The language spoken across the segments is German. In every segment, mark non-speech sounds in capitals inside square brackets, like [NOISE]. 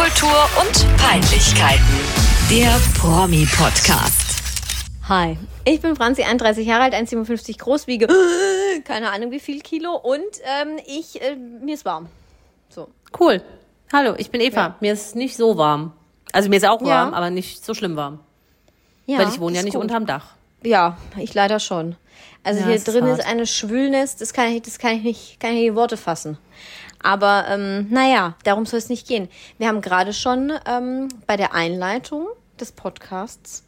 Popkultur und Peinlichkeiten. Der Promi-Podcast. Hi, ich bin Franzi, 31 Jahre alt, 1,57 groß, wiege [GASPS] keine Ahnung wie viel Kilo und ähm, ich, äh, mir ist warm. So. Cool. Hallo, ich bin Eva. Ja. Mir ist nicht so warm. Also mir ist auch Ja. warm, aber nicht so schlimm warm. Ja, weil ich wohne ja ist nicht gut. unterm Dach. Ja, ich leider schon. Also Ja, hier ist drin ist hart. eine Schwülnis, das kann ich, das kann ich nicht, kann ich nicht in Worte fassen. Aber ähm, naja, darum soll es nicht gehen. Wir haben gerade schon ähm, bei der Einleitung des Podcasts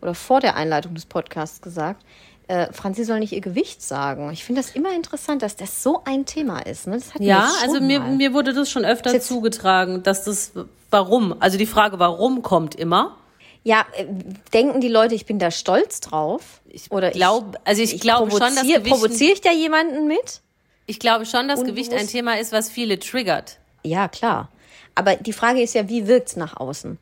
oder vor der Einleitung des Podcasts gesagt, äh, Franzi soll nicht ihr Gewicht sagen. Ich finde das immer interessant, dass das so ein Thema ist. Ne? Das wir Ja, also mir, mal. mir wurde das schon öfter Jetzt- zugetragen, dass das warum, also die Frage warum kommt immer. Ja, äh, denken die Leute, ich bin da stolz drauf? Oder glaub- also ich glaube schon, dass provoziere ich da jemanden mit? Ich glaube schon, dass. Gewicht ein Thema ist, was viele triggert. Ja, klar. Aber die Frage ist ja, wie wirkt's nach außen?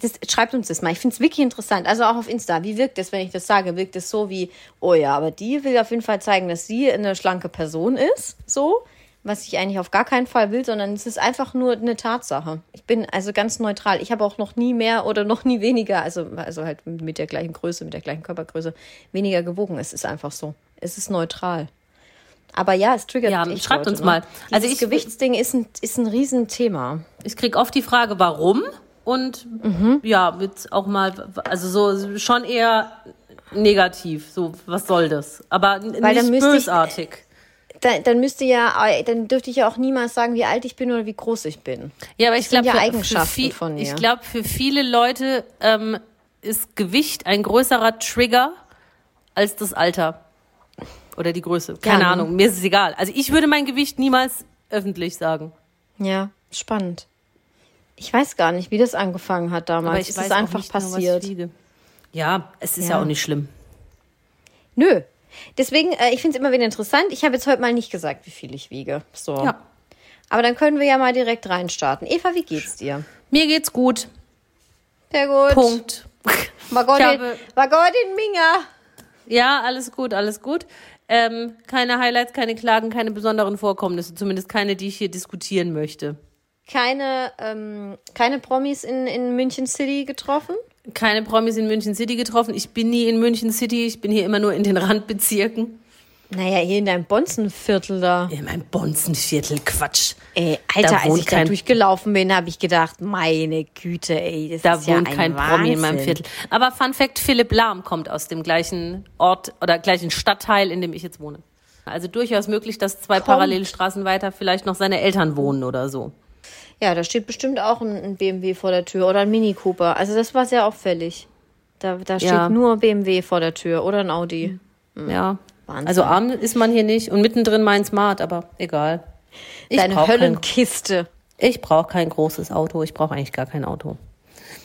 Das, schreibt uns das mal. Ich finde es wirklich interessant. Also auch auf Insta. Wie wirkt es, wenn ich das sage? Wirkt es so wie, oh ja, aber die will auf jeden Fall zeigen, dass sie eine schlanke Person ist? So? Was ich eigentlich auf gar keinen Fall will, sondern es ist einfach nur eine Tatsache. Ich bin also ganz neutral. Ich habe auch noch nie mehr oder noch nie weniger, also, also halt mit der gleichen Größe, mit der gleichen Körpergröße, weniger gewogen. Es ist einfach so. Es ist neutral. Aber ja, es triggert Ja, echt schreibt Leute, uns ne? mal. Dieses Also ich- Gewichtsding ist ein, ist ein Riesenthema. Ich krieg oft die Frage, warum und Mhm. ja, mit auch mal, also so schon eher negativ. So, was soll das? Aber Weil nicht müsste ich- bösartig. Dann, dann müsste ja, dann dürfte ich ja auch niemals sagen, wie alt ich bin oder wie groß ich bin. Ja, aber ich glaube, ja für, Eigenschaften für, viel- von mir. ich glaube, für viele Leute ähm, ist Gewicht ein größerer Trigger als das Alter oder die Größe. Keine Ja, ne? Ahnung, mir ist es egal. Also ich würde mein Gewicht niemals öffentlich sagen. Ja, spannend. Ich weiß gar nicht, wie das angefangen hat damals. Aber ich es weiß ist auch einfach nicht nur, was ich passiert. wiege. Ja, es ist ja. Ja. auch nicht schlimm. Nö. Deswegen, äh, ich finde es immer wieder interessant. Ich habe jetzt heute mal nicht gesagt, wie viel ich wiege. So. Ja. Aber dann können wir ja mal direkt reinstarten. Eva, wie geht's dir? Mir geht's gut. Sehr gut. Punkt. War Gott, Ich in, Gott in Minga. Ja, alles gut, alles gut. Ähm, keine Highlights, keine Klagen, keine besonderen Vorkommnisse, zumindest keine, die ich hier diskutieren möchte. Keine, ähm, keine Promis in, in München City getroffen? Keine Promis in München City getroffen. Ich bin nie in München City, ich bin hier immer nur in den Randbezirken. Naja, hier in deinem Bonzenviertel da. In meinem Bonzenviertel, Quatsch. Ey, Alter, Da als wohnt ich da kein- durchgelaufen bin, habe ich gedacht, meine Güte, ey, das Da ist ja wohnt ein kein Wahnsinn. Promi in meinem Viertel. Aber Fun Fact, Philipp Lahm kommt aus dem gleichen Ort oder gleichen Stadtteil, in dem ich jetzt wohne. Also durchaus möglich, dass zwei Kommt. Parallelstraßen weiter vielleicht noch seine Eltern wohnen oder so. Ja, da steht bestimmt auch ein, BMW vor der Tür oder ein Mini Cooper. Also das war sehr auffällig. Da, da steht Ja. nur BMW vor der Tür oder ein Audi. Ja. Wahnsinn. Also arm ist man hier nicht und mittendrin mein Smart, aber egal. Ich Deine brauch kein- Höllenkiste. Ich brauche kein großes Auto. Ich brauche eigentlich gar kein Auto.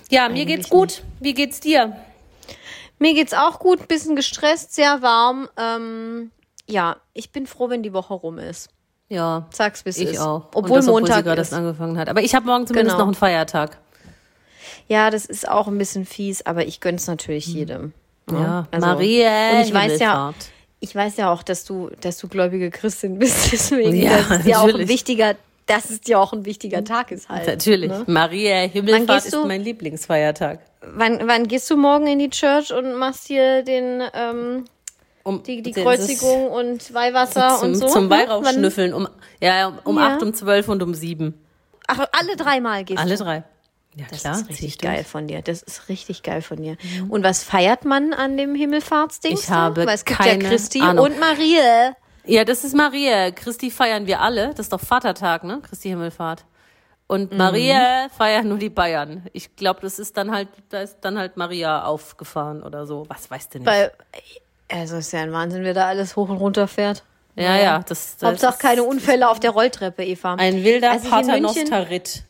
Ja, mir geht's Eigentlich gut. Wie geht's dir? Mir geht's auch gut, bisschen gestresst, sehr warm. Ähm, ja, ich bin froh, wenn die Woche rum ist. Ja, Sag's, es ich ist. auch. Obwohl das, obwohl Montag gerade erst angefangen hat. Aber ich habe morgen zumindest Genau. noch einen Feiertag. Ja, das ist auch ein bisschen fies, aber ich gönn's natürlich jedem. Hm. Ja, Also, Maria und ich weiß ja. Ich weiß ja auch, dass du, dass du gläubige Christin bist. [LAUGHS] Deswegen, Ja, das ist ja auch ein wichtiger, dass es ja auch ein wichtiger Tag ist halt. Natürlich. Ne? Maria Himmelfahrt ist du? mein Lieblingsfeiertag. Wann, wann gehst du morgen in die Church und machst hier den, ähm, Um, die, die Kreuzigung und Weihwasser zum, und so? Zum ne? Weihrauchschnüffeln. Um, ja, ja, um Ja. acht, um zwölf und um sieben. Ach, alle dreimal gehst Alle du. drei. Ja, Das klar. ist richtig durch. geil von dir. Das ist richtig geil von dir. Und was feiert man an dem Himmelfahrtsding? Ich habe Weil es gibt keine ja Christi Ahnung. und Marie. Ja, das ist Maria. Christi feiern wir alle. Das ist doch Vatertag, ne? Christi Himmelfahrt. Und Mhm. Maria feiern nur die Bayern. Ich glaube, das ist dann halt, da ist dann halt Maria aufgefahren oder so. Was weißt du nicht? Weil, also ist ja ein Wahnsinn, wer da alles hoch und runter fährt. ja, ja, das, das Hauptsache keine Unfälle auf der Rolltreppe, Eva. ein wilder Als ich in München- Paternoster-Ritt.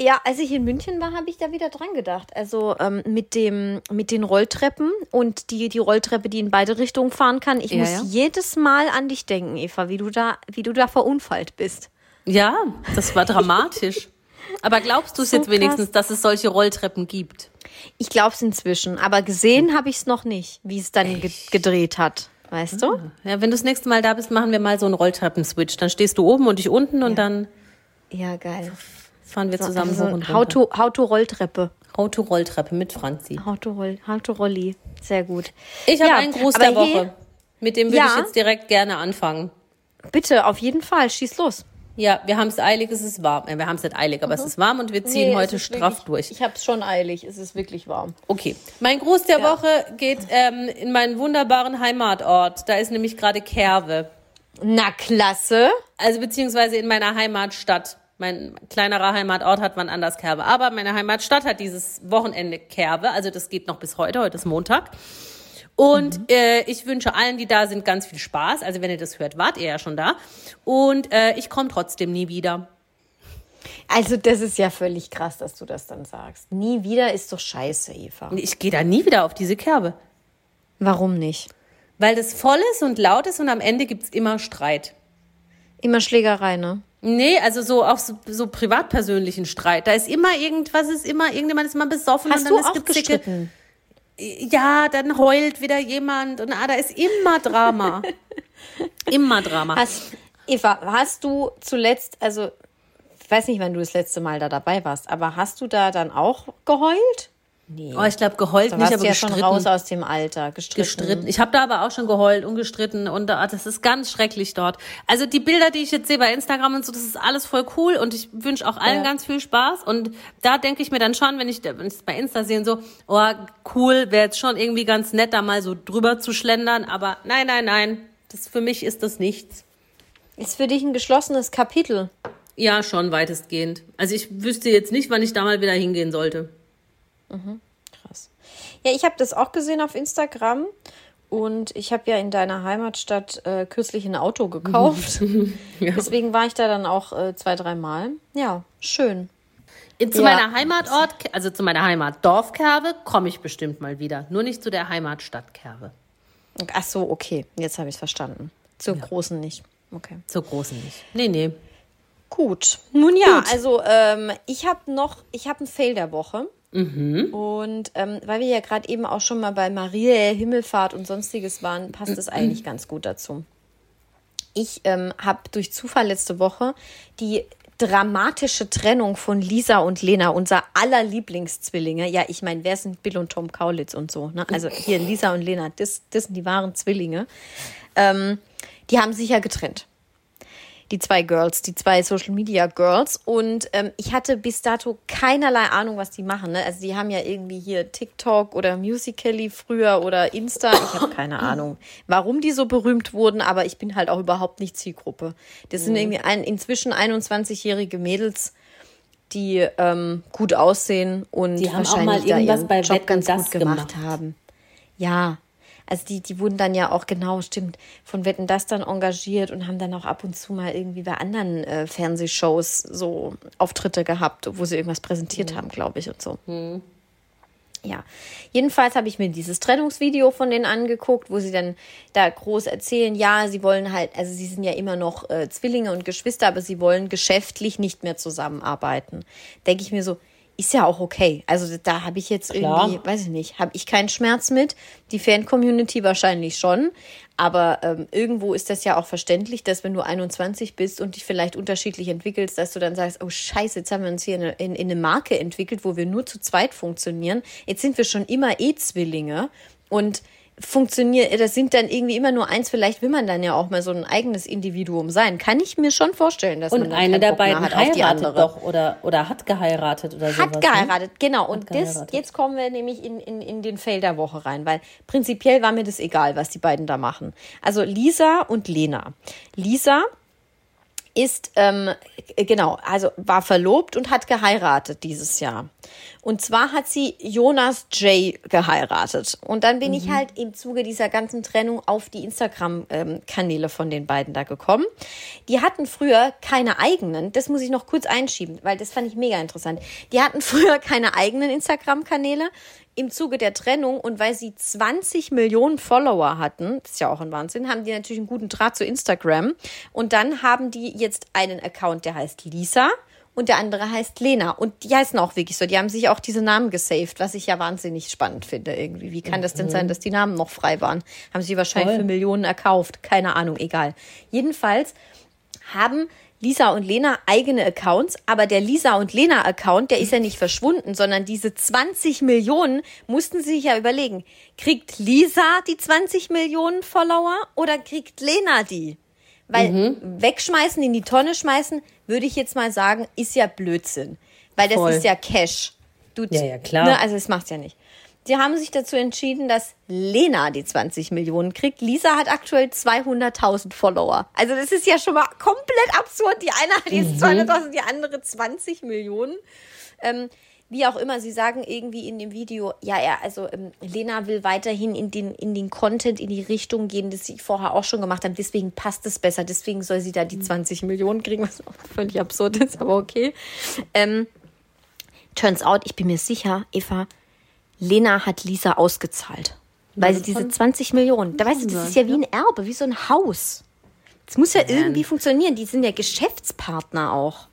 Ja, als ich in München war, habe ich da wieder dran gedacht. Also ähm, mit dem mit den Rolltreppen und die die Rolltreppe, die in beide Richtungen fahren kann. Ich Ja, muss ja. jedes Mal an dich denken, Eva, wie du da wie du da verunfallt bist. Ja, das war dramatisch. [LAUGHS] Aber glaubst du es So jetzt wenigstens, dass es solche Rolltreppen gibt? Ich glaube es inzwischen, aber gesehen habe ich es noch nicht, wie es dann ge gedreht hat. Weißt du? Ja, wenn du das nächste Mal da bist, machen wir mal so einen Rolltreppen-Switch. Dann stehst du oben und ich unten und dann Ja, geil. Fahren wir zusammen also hoch und runter. to, How to Rolltreppe. Auto-Rolltreppe mit Franzi. How to, Roll, How to Rolli. Sehr gut. Ich habe Ja, einen Gruß der Woche. hier- Mit dem würde Ja. ich jetzt direkt gerne anfangen. Bitte, auf jeden Fall, schieß los. Ja, wir haben es eilig, es ist warm. Äh, Wir haben es nicht eilig, aber es ist warm und wir ziehen Mhm. Nee, heute straff wirklich, durch. Ich habe es schon eilig, es ist wirklich warm. Okay. Mein Gruß der Ja. Woche geht ähm, in meinen wunderbaren Heimatort. Da ist nämlich gerade Kerwe. Na, klasse. Also beziehungsweise in meiner Heimatstadt. Mein kleinerer Heimatort hat wann anders Kerbe. Aber meine Heimatstadt hat dieses Wochenende Kerbe. Also das geht noch bis heute. Heute ist Montag. Und äh, ich wünsche allen, die da sind, ganz viel Spaß. Also wenn ihr das hört, wart ihr ja schon da. Und äh, ich komme trotzdem nie wieder. Also, das ist ja völlig krass, dass du das dann sagst. Nie wieder ist doch scheiße, Eva. Ich gehe da nie wieder auf diese Kerbe. Warum nicht? Weil das voll ist und laut ist und am Ende gibt's immer Streit. Immer Schlägerei, ne? Nee, also so auch so, so privatpersönlichen Streit. Da ist immer irgendwas, ist immer, irgendjemand ist mal besoffen Hast und du dann ist auch Gezicke. gestritten? Ja, dann heult wieder jemand und ah, da ist immer Drama. [LAUGHS] immer Drama. Hast, Eva, hast du zuletzt, also, ich weiß nicht, wann du das letzte Mal da dabei warst, aber hast du da dann auch geheult? Nee. oh, ich glaube geheult da nicht, aber du ja gestritten. schon raus aus dem Alter. Gestritten. gestritten. Ich habe da aber auch schon geheult und gestritten und ah, das ist ganz schrecklich dort. Also die Bilder, die ich jetzt sehe bei Instagram und so, das ist alles voll cool und ich wünsche auch allen Ja. ganz viel Spaß und da denke ich mir dann schon, wenn ich wenn ich es bei Insta sehe, so, oh cool, wäre jetzt schon irgendwie ganz nett, da mal so drüber zu schlendern, aber nein, nein, nein, das für mich ist das nichts. Ist für dich ein geschlossenes Kapitel. Ja, schon weitestgehend. Also ich wüsste jetzt nicht, wann ich da mal wieder hingehen sollte. Krass. Ja, ich habe das auch gesehen auf Instagram und ich habe ja in deiner Heimatstadt äh, kürzlich ein Auto gekauft. [LAUGHS] Deswegen war ich da dann auch äh, zwei, dreimal. Ja, schön. Zu Ja. meiner Heimatort, also zu meiner Heimatdorf Kerbe, komme ich bestimmt mal wieder. Nur nicht zu der Heimatstadt Kerbe. Ach so, okay. Jetzt habe ich es verstanden. Zur großen nicht. Okay. Zur großen nicht. Nee, nee. Gut. Nun ja, also ähm, ich habe noch, ich habe einen Fail der Woche. Und ähm, weil wir ja gerade eben auch schon mal bei Maria Himmelfahrt und sonstiges waren, passt es eigentlich ganz gut dazu. Ich ähm, habe durch Zufall letzte Woche die dramatische Trennung von Lisa und Lena, unser aller Lieblingszwillinge. Ja, ich meine, wer sind Bill und Tom Kaulitz und so? Ne? Also hier Lisa und Lena, das, das sind die wahren Zwillinge. Ähm, die haben sich ja getrennt die zwei Girls, die zwei Social Media Girls. Und ähm, ich hatte bis dato keinerlei Ahnung, was die machen. Ne? Also die haben ja irgendwie hier TikTok oder Musical.ly früher oder Insta. Ich habe keine [COUGHS] Ahnung, warum die so berühmt wurden, aber ich bin halt auch überhaupt nicht Zielgruppe. Das sind irgendwie ein, inzwischen 21-jährige Mädels, die ähm, gut aussehen und Die haben auch wahrscheinlich mal da irgendwas bei Job Wetten, ganz gut gemacht gemacht. haben. Ja, also die, die wurden dann ja auch genau, stimmt, von Wetten das dann engagiert und haben dann auch ab und zu mal irgendwie bei anderen äh, Fernsehshows so Auftritte gehabt, wo sie irgendwas präsentiert haben, glaube ich, und so. Ja, jedenfalls habe ich mir dieses Trennungsvideo von denen angeguckt, wo sie dann da groß erzählen, ja, sie wollen halt, also sie sind ja immer noch äh, Zwillinge und Geschwister, aber sie wollen geschäftlich nicht mehr zusammenarbeiten. Denke ich mir so, ist ja auch okay. Also da habe ich jetzt Klar. irgendwie, weiß ich nicht, habe ich keinen Schmerz mit. Die Fan-Community wahrscheinlich schon. Aber ähm, irgendwo ist das ja auch verständlich, dass wenn du 21 bist und dich vielleicht unterschiedlich entwickelst, dass du dann sagst, oh scheiße, jetzt haben wir uns hier in, in, in eine Marke entwickelt, wo wir nur zu zweit funktionieren. Jetzt sind wir schon immer eh Zwillinge und funktioniert, das sind dann irgendwie immer nur eins, vielleicht will man dann ja auch mal so ein eigenes Individuum sein. Kann ich mir schon vorstellen, dass Und man eine der beiden hat auf die heiratet andere. doch oder, oder hat geheiratet oder sowas. Hat ne? geheiratet, genau. Und das, geheiratet. jetzt kommen wir nämlich in, in, in den Fail der Woche rein, weil prinzipiell war mir das egal, was die beiden da machen. Also Lisa und Lena. Lisa ist, ähm, genau, also war verlobt und hat geheiratet dieses Jahr. Und zwar hat sie Jonas J. geheiratet. Und dann bin ich halt im Zuge dieser ganzen Trennung auf die Instagram-Kanäle von den beiden da gekommen. Die hatten früher keine eigenen, das muss ich noch kurz einschieben, weil das fand ich mega interessant. Die hatten [LAUGHS] früher keine eigenen Instagram-Kanäle. Im Zuge der Trennung und weil sie 20 Millionen Follower hatten, das ist ja auch ein Wahnsinn, haben die natürlich einen guten Draht zu Instagram. Und dann haben die jetzt einen Account, der heißt Lisa und der andere heißt Lena. Und die heißen auch wirklich so. Die haben sich auch diese Namen gesaved, was ich ja wahnsinnig spannend finde irgendwie. Wie kann das denn sein, dass die Namen noch frei waren? Haben sie wahrscheinlich Toll. für Millionen erkauft. Keine Ahnung, egal. Jedenfalls haben Lisa und Lena eigene Accounts, aber der Lisa und Lena Account, der ist ja nicht verschwunden, sondern diese 20 Millionen mussten sie sich ja überlegen. Kriegt Lisa die 20 Millionen Follower oder kriegt Lena die? Weil Mhm. wegschmeißen, in die Tonne schmeißen, würde ich jetzt mal sagen, ist ja Blödsinn. Weil das Voll. ist ja Cash. Du, Ja, ja, klar. Ne, also das macht's ja nicht. Sie haben sich dazu entschieden, dass Lena die 20 Millionen kriegt. Lisa hat aktuell 200.000 Follower. Also das ist ja schon mal komplett absurd. Die eine hat jetzt 200.000, die andere 20 Millionen. Ähm, wie auch immer, sie sagen irgendwie in dem Video, ja, ja, also ähm, Lena will weiterhin in den, in den Content, in die Richtung gehen, das sie vorher auch schon gemacht haben. Deswegen passt es besser. Deswegen soll sie da die 20 Millionen kriegen, was auch völlig absurd ist, aber okay. Ähm, turns out, ich bin mir sicher, Eva, Lena hat Lisa ausgezahlt. Weil sie diese 20 Millionen, da weißt du, das ist ja wie ein Erbe, wie so ein Haus. Das muss ja irgendwie funktionieren. Die sind ja Geschäftspartner auch.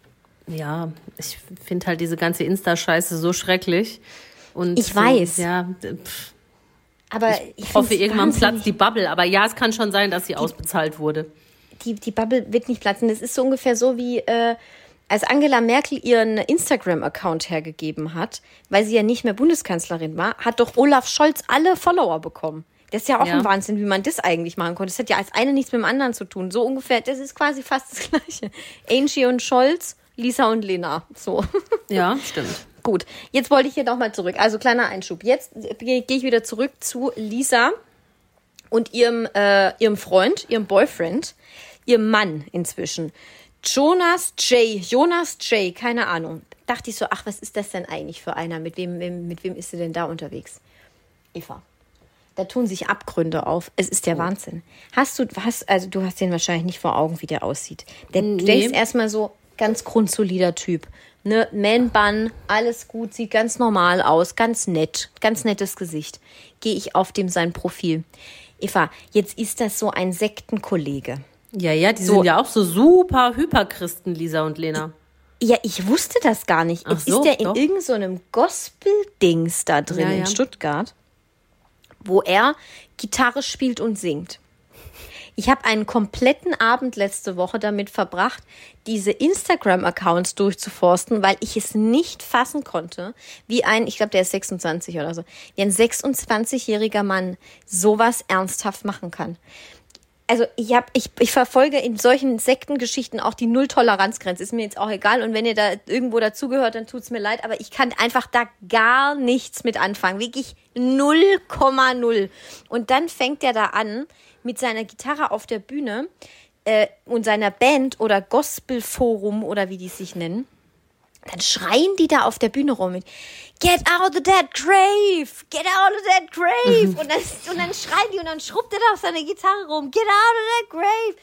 Ja, ich finde halt diese ganze Insta-Scheiße so schrecklich. Und Ich weiß. Ja, pff, Aber ich, ich hoffe, irgendwann platzt die Bubble. Aber ja, es kann schon sein, dass sie ausbezahlt wurde. die, die Bubble wird nicht platzen. Das ist so ungefähr so wie, äh, als Angela Merkel ihren Instagram-Account hergegeben hat, weil sie ja nicht mehr Bundeskanzlerin war, hat doch Olaf Scholz alle Follower bekommen. Das ist ja auch Ja. ein Wahnsinn, wie man das eigentlich machen konnte. Das hat ja als eine nichts mit dem anderen zu tun. So ungefähr, das ist quasi fast das [LAUGHS] Gleiche. Angie und Scholz, Lisa und Lena. So. [LAUGHS] Ja, stimmt. Gut, jetzt wollte ich hier nochmal zurück. Also kleiner Einschub. Jetzt gehe ich wieder zurück zu Lisa und ihrem, äh, ihrem Freund, ihrem Boyfriend, ihrem Mann inzwischen. Jonas J. Jonas J. Keine Ahnung. Dachte ich so, ach, was ist das denn eigentlich für einer? Mit wem, wem- mit wem ist sie denn da unterwegs? Eva. Da tun sich Abgründe auf. Es ist der Wahnsinn. Hast du, hast, also du hast den wahrscheinlich nicht vor Augen, wie der aussieht. Der, Du Nee. denkst erstmal so, ganz grundsolider Typ. Ne, Man-Bun, alles gut, sieht ganz normal aus, ganz nett, ganz nettes Gesicht. Gehe ich auf dem sein Profil. Eva, jetzt ist das so ein Sektenkollege. Ja, ja, die So. sind ja auch so super Hyperchristen, Lisa und Lena. Ja, ich wusste das gar nicht. Jetzt so, ist der in irgendeinem so Gospel-Dings da drin Ja, ja. in Stuttgart, wo er Gitarre spielt und singt. Ich habe einen kompletten Abend letzte Woche damit verbracht, diese Instagram-Accounts durchzuforsten, weil ich es nicht fassen konnte, wie ein, ich glaube, der ist 26 oder so, wie ein 26-jähriger Mann sowas ernsthaft machen kann also ich hab, ich, ich verfolge in solchen Sektengeschichten auch die Null-Toleranz-Grenze. Ist mir jetzt auch egal. Und wenn ihr da irgendwo dazugehört, dann tut's mir leid. Aber ich kann einfach da gar nichts mit anfangen. Wirklich 0,0. Und dann fängt er da an, mit seiner Gitarre auf der Bühne äh, und seiner Band oder Gospelforum oder wie die sich nennen. Dann schreien die da auf der Bühne rum mit Get out of that grave! Get out of that grave! Und dann, und dann schreien die und dann schrubbt er da auf seiner Gitarre rum. Get out of that grave!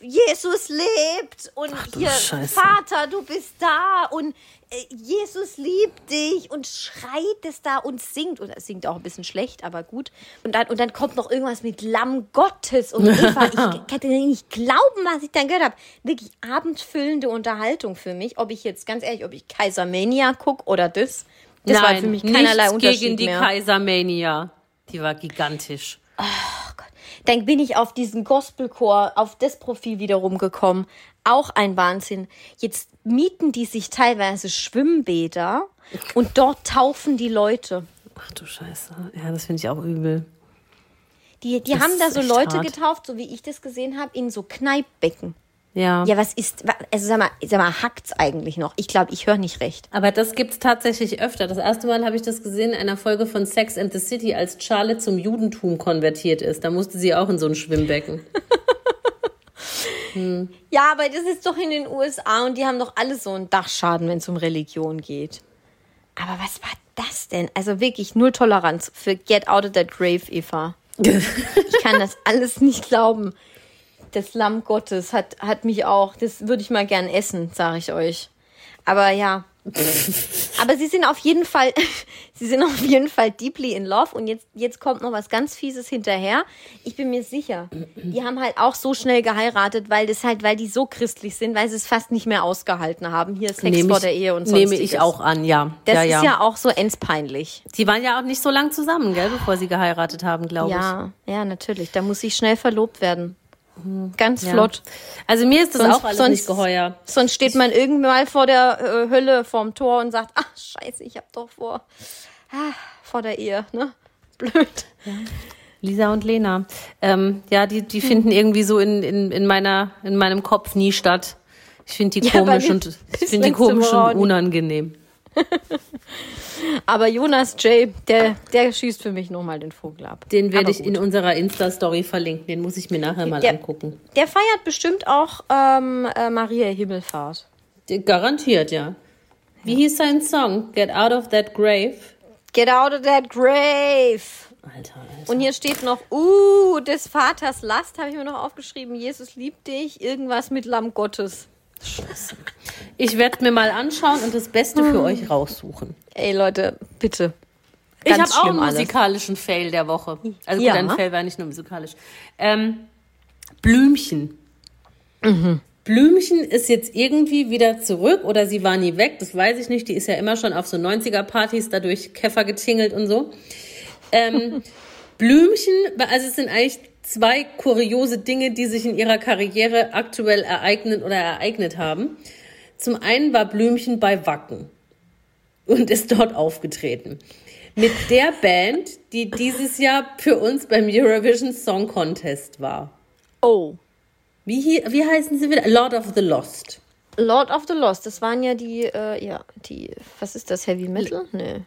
Jesus lebt und du hier Scheiße. Vater, du bist da und äh, Jesus liebt dich und schreit es da und singt und er singt auch ein bisschen schlecht, aber gut. Und dann und dann kommt noch irgendwas mit Lamm Gottes und [LAUGHS] Eva, ich kann nicht glauben, was ich dann gehört habe. Wirklich abendfüllende Unterhaltung für mich, ob ich jetzt ganz ehrlich, ob ich Kaisermania guck oder das. Das war für mich keinerlei Unterschied gegen die mehr. Kaisermania. Die war gigantisch. Dann bin ich auf diesen Gospelchor, auf das Profil wiederum gekommen. Auch ein Wahnsinn. Jetzt mieten die sich teilweise Schwimmbäder und dort taufen die Leute. Ach du Scheiße. Ja, das finde ich auch übel. Die, die Das haben da so Leute hart. getauft, so wie ich das gesehen habe, in so Kneippbecken. Ja. Ja, was ist, also sag mal, sag mal, hackt's eigentlich noch? Ich glaube, ich höre nicht recht. Aber das gibt's tatsächlich öfter. Das erste Mal habe ich das gesehen in einer Folge von Sex and the City, als Charlotte zum Judentum konvertiert ist. Da musste sie auch in so ein Schwimmbecken. [LAUGHS] Ja, aber das ist doch in den USA und die haben doch alle so einen Dachschaden, wenn es um Religion geht. Aber was war das denn? Also wirklich null Toleranz für Get Out of That Grave, Eva. [LAUGHS] Ich kann das alles nicht glauben. Das Lamm Gottes hat, hat mich auch, das würde ich mal gern essen, sage ich euch. Aber ja. [LAUGHS] Aber sie sind auf jeden Fall, [LAUGHS] sie sind auf jeden Fall deeply in love und jetzt, jetzt kommt noch was ganz Fieses hinterher. Ich bin mir sicher, die haben halt auch so schnell geheiratet, weil das halt, weil die so christlich sind, weil sie es fast nicht mehr ausgehalten haben. Hier Sex Nehme vor ich, der Ehe und nehme sonstiges. ich auch an, ja. Das ja, ist ja. ja auch so endspeinlich. Die waren ja auch nicht so lang zusammen, gell, bevor sie geheiratet haben, glaube Ja, ja, natürlich. Da muss ich schnell verlobt werden. Ganz Ja. flott. Also mir ist das Sonst- auch alles sonst- nicht geheuer. Sonst steht man irgendwann mal vor der äh, Hölle vorm Tor und sagt, ach scheiße, ich hab doch vor, ah, vor der Ehe, ne? [LAUGHS] Blöd. Lisa und Lena. Ähm, ja, die, die finden irgendwie so in, in, in, meiner, in meinem Kopf nie statt. Ich finde die Ja, komisch und ich finde die komisch und unangenehm. [LAUGHS] Aber Jonas J., der, der schießt für mich nochmal den Vogel ab. Den werde ich in unserer Insta-Story verlinken. Den muss ich mir nachher mal Der- angucken. Der feiert bestimmt auch ähm, äh, Maria Himmelfahrt. Garantiert, ja. Wie hieß sein Song? Get out of that grave. Get out of that grave. Alter, Alter. Und hier steht noch, uh, des Vaters Last, habe ich mir noch aufgeschrieben. Jesus liebt dich, irgendwas mit Lamm Gottes. Ich werde mir mal anschauen und das Beste Hm. für euch raussuchen. Ey Leute, bitte. Ich Ganz habe auch einen alles. musikalischen Fail der Woche. Also Ja. gut, ein Fail war nicht nur musikalisch. Ähm, Blümchen. Mhm. Blümchen ist jetzt irgendwie wieder zurück oder sie war nie weg, das weiß ich nicht. Die ist ja immer schon auf so 90er-Partys dadurch Käfer getingelt und so. Ähm, [LAUGHS] Blümchen, also es sind eigentlich zwei kuriose Dinge, die sich in ihrer Karriere aktuell ereignen oder ereignet haben. Zum einen war Blümchen bei Wacken und ist dort aufgetreten. Mit der Band, die dieses Jahr für uns beim Eurovision Song Contest war. Oh. Wie, wie heißen sie wieder? Lord of the Lost. Lord of the Lost, das waren ja die, äh, ja, die, was ist das, Heavy Metal? Nee.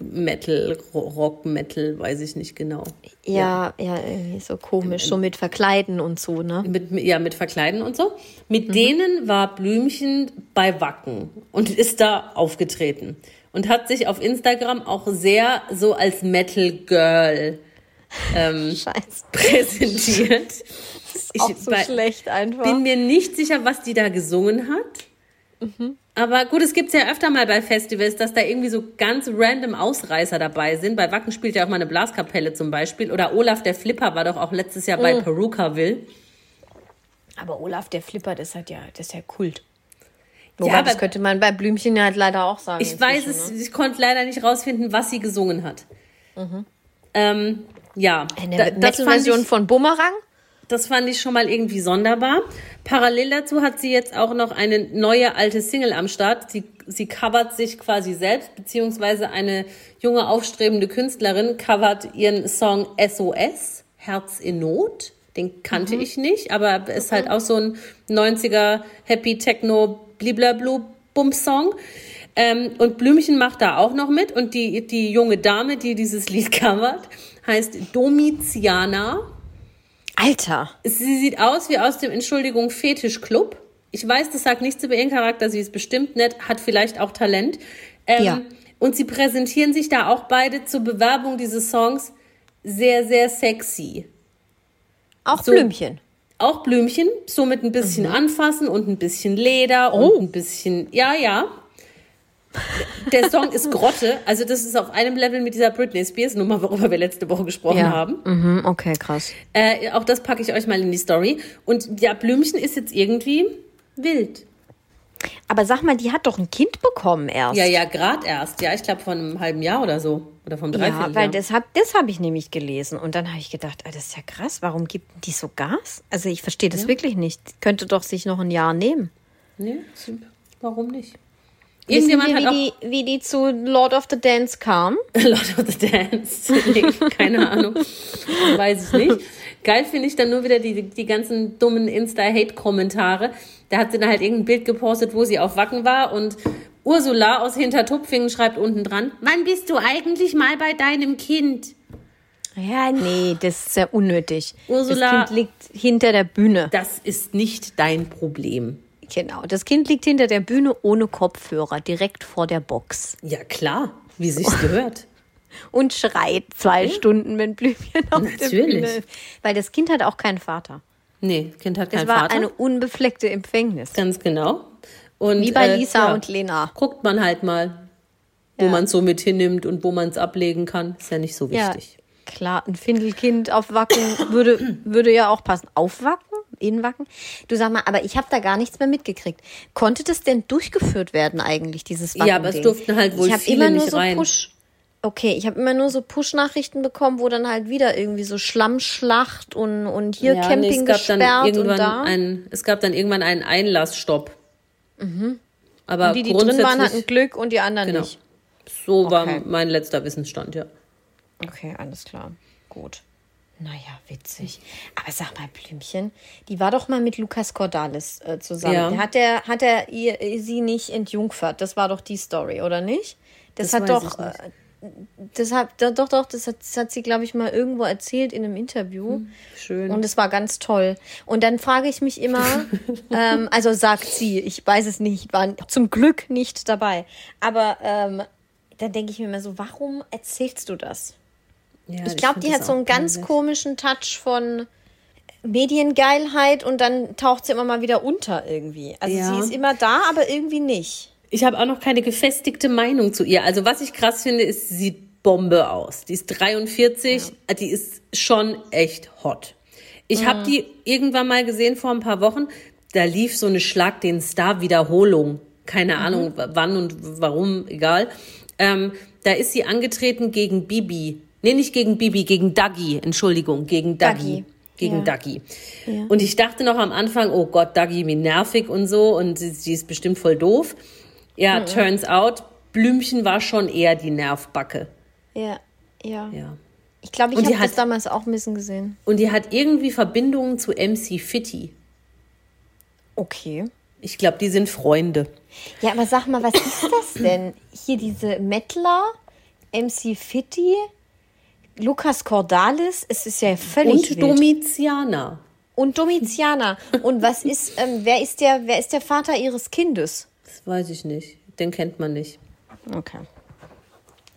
Metal, Ro- Rock, Metal, weiß ich nicht genau. Ja, ja, irgendwie so komisch, so mit Verkleiden und so, ne? Mit, ja, mit Verkleiden und so. Mit denen war Blümchen bei Wacken und ist da aufgetreten. Und hat sich auf Instagram auch sehr so als Metal Girl [LAUGHS] Scheiße. präsentiert. [LAUGHS] Ich Auch so bei- schlecht einfach. bin mir nicht sicher, was die da gesungen hat. Aber gut, es gibt ja öfter mal bei Festivals, dass da irgendwie so ganz random Ausreißer dabei sind. Bei Wacken spielt ja auch mal eine Blaskapelle zum Beispiel. Oder Olaf der Flipper war doch auch letztes Jahr bei Perukaville. aber Olaf, der Flipper, das hat ja, das ist ja Kult. Wobei, Ja, das könnte man bei Blümchen ja halt leider auch sagen. Ich weiß es, Ne? ich konnte leider nicht rausfinden, was sie gesungen hat. Ähm, ja, Eine da- das, fand Metal-Version von Bumerang? Das fand ich schon mal irgendwie sonderbar. Parallel dazu hat sie jetzt auch noch eine neue alte Single am Start. Sie, sie covert sich quasi selbst, beziehungsweise eine junge aufstrebende Künstlerin covert ihren Song SOS, Herz in Not. Den kannte ich nicht, aber ist halt auch so ein 90er Happy Techno Bliblablu Bump Song. Ähm, und Blümchen macht da auch noch mit und die, die junge Dame, die dieses Lied [LAUGHS] covert, heißt Domitiana. Alter. Sie sieht aus wie aus dem Entschuldigung Fetischclub. Ich weiß, das sagt nichts über ihren Charakter, sie ist bestimmt nett, hat vielleicht auch Talent. Ähm, Ja. Und sie präsentieren sich da auch beide zur Bewerbung dieses Songs sehr, sehr sexy. Auch So. Blümchen. Auch Blümchen, so mit ein bisschen Mhm. anfassen und ein bisschen Leder Oh. und ein bisschen, ja, ja. Der Song ist Grotte, also das ist auf einem Level mit dieser Britney Spears Nummer, worüber wir letzte Woche gesprochen haben. Mhm, okay, krass. Äh, auch das packe ich euch mal in die Story. Und ja, Blümchen ist jetzt irgendwie wild. Aber sag mal, die hat doch ein Kind bekommen erst. Ja, ja, gerade erst. Ja, ich glaube von einem halben Jahr oder so. Oder vom Ja, Dreivierteljahr. weil das hab, das habe ich nämlich gelesen. Und dann habe ich gedacht, ah, das ist ja krass, warum gibt die so Gas? Also ich verstehe das wirklich nicht. Die könnte doch sich noch ein Jahr nehmen. Nee, warum nicht? Irgendjemand wir, hat auch wie, die, wie die zu Lord of the Dance kam? [LAUGHS] Lord of the Dance. [LAUGHS] Keine Ahnung. Weiß ich nicht. Geil finde ich dann nur wieder die, die ganzen dummen Insta-Hate-Kommentare. Da hat sie dann halt irgendein Bild gepostet, wo sie auf Wacken war und Ursula aus Hintertupfingen schreibt unten dran, wann bist du eigentlich mal bei deinem Kind? Ja, nee, das ist sehr unnötig. Ursula- Das Kind liegt hinter der Bühne. Das ist nicht dein Problem. Genau, das Kind liegt hinter der Bühne ohne Kopfhörer, direkt vor der Box. Ja, klar, wie sich's gehört. [LAUGHS] Und schreit zwei Stunden, wenn Blümchen auf der Natürlich. Bühne ist. Weil das Kind hat auch keinen Vater. Nee, Kind hat Es keinen war Vater. eine unbefleckte Empfängnis. Ganz genau. Und, Wie bei äh, Lisa ja, und Lena. Guckt man halt mal, wo Ja. man es so mit hinnimmt und wo man es ablegen kann. Ist ja nicht so Ja, wichtig. klar, ein Findelkind auf Wacken würde, würde ja auch passen. Auf Wacken? In Wacken? Du sag mal, aber ich habe da gar nichts mehr mitgekriegt. Konnte das denn durchgeführt werden eigentlich, dieses Wacken? Ja, aber es durften halt wohl ich hab viele immer nur nicht so rein. Push. Okay, ich habe immer nur so Push-Nachrichten bekommen, wo dann halt wieder irgendwie so Schlammschlacht und, und hier Ja, nee, Camping es gab dann gesperrt und irgendwann da. ein, es gab dann irgendwann einen Einlassstopp. Aber Und die, die drin waren, hatten Glück und die anderen Genau. nicht. So Okay. war mein letzter Wissensstand, ja. Okay, alles klar. Gut. Naja, witzig. Aber sag mal, Blümchen, die war doch mal mit Lukas Cordalis äh, zusammen. Ja. Hat er hat er ihr, sie nicht entjungfert? Das war doch die Story, oder nicht? Das, Das hat doch. Äh, das hat, doch, doch, das hat, das hat sie, glaube ich, mal irgendwo erzählt in einem Interview. Schön. Und es war ganz toll. Und dann frage ich mich immer, [LAUGHS] ähm, also sagt sie, ich weiß es nicht, war zum Glück nicht dabei. Aber ähm, dann denke ich mir immer so, warum erzählst du das? Ja, Ich glaube, die hat so einen ganz peinlich. komischen Touch von Mediengeilheit und dann taucht sie immer mal wieder unter irgendwie. Also Ja. sie ist immer da, aber irgendwie nicht. Ich habe auch noch keine gefestigte Meinung zu ihr. Also was ich krass finde, ist, sie sieht Bombe aus. Die ist 43, die ist schon echt hot. Ich habe die irgendwann mal gesehen vor ein paar Wochen. Da lief so eine Schlag den Star Wiederholung. Keine Ahnung w- wann und warum, egal. Ähm, da ist sie angetreten gegen Bibi. Nee, nicht gegen Bibi, gegen Dagi. Entschuldigung, gegen Dagi. Dagi. Gegen Ja. Dagi. Und ich dachte noch am Anfang, oh Gott, Dagi, wie nervig und so. Und sie, sie ist bestimmt voll doof. Ja, turns out, Blümchen war schon eher die Nervbacke. Ja, ja. Ja. Ich glaube, ich habe das damals auch ein bisschen gesehen. Und die hat irgendwie Verbindungen zu MC Fitty. Okay. Ich glaube, die sind Freunde. Ja, aber sag mal, was ist das denn? Hier diese Mettler, MC Fitti, Lukas Cordalis, es ist ja völlig Und wild. Domitianer. Und Domitianer. Und was [LAUGHS] ist, ähm, wer ist der, wer ist der Vater ihres Kindes? Das weiß ich nicht. Den kennt man nicht. Okay.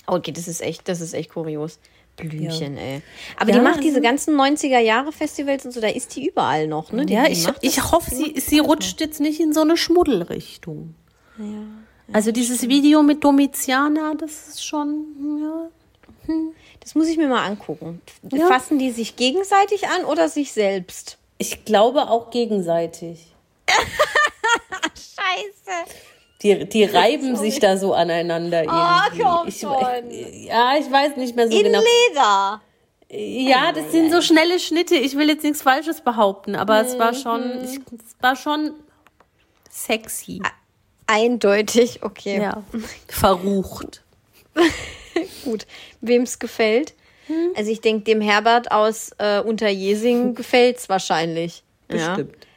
Okay, das ist echt, das ist echt kurios. Blümchen, ey. Aber Ja, die macht diese also- ganzen 90er Jahre Festivals und so, da ist die überall noch, ne? Die, Ja, ich, ich hoffe, sie, sie rutscht jetzt nicht in so eine Schmuddelrichtung. also dieses Video mit Domitianer, das ist schon, ja. Das muss ich mir mal angucken. Ja. Fassen die sich gegenseitig an oder sich selbst? Ich glaube auch gegenseitig. [LAUGHS] Scheiße. Die, die [LAUGHS] reiben sich da so aneinander irgendwie. komm ich, schon. Ja, ich weiß nicht mehr so In genau. Leder. Ja, das sind so schnelle Schnitte. Ich will jetzt nichts Falsches behaupten, aber es war schon, ich, es war schon sexy. Eindeutig, okay. Ja. Verrucht. [LAUGHS] [LAUGHS] Gut. Wem es gefällt? Also ich denke, dem Herbert aus äh, Unterjesing [LAUGHS] gefällt's wahrscheinlich. Ja. Bestimmt.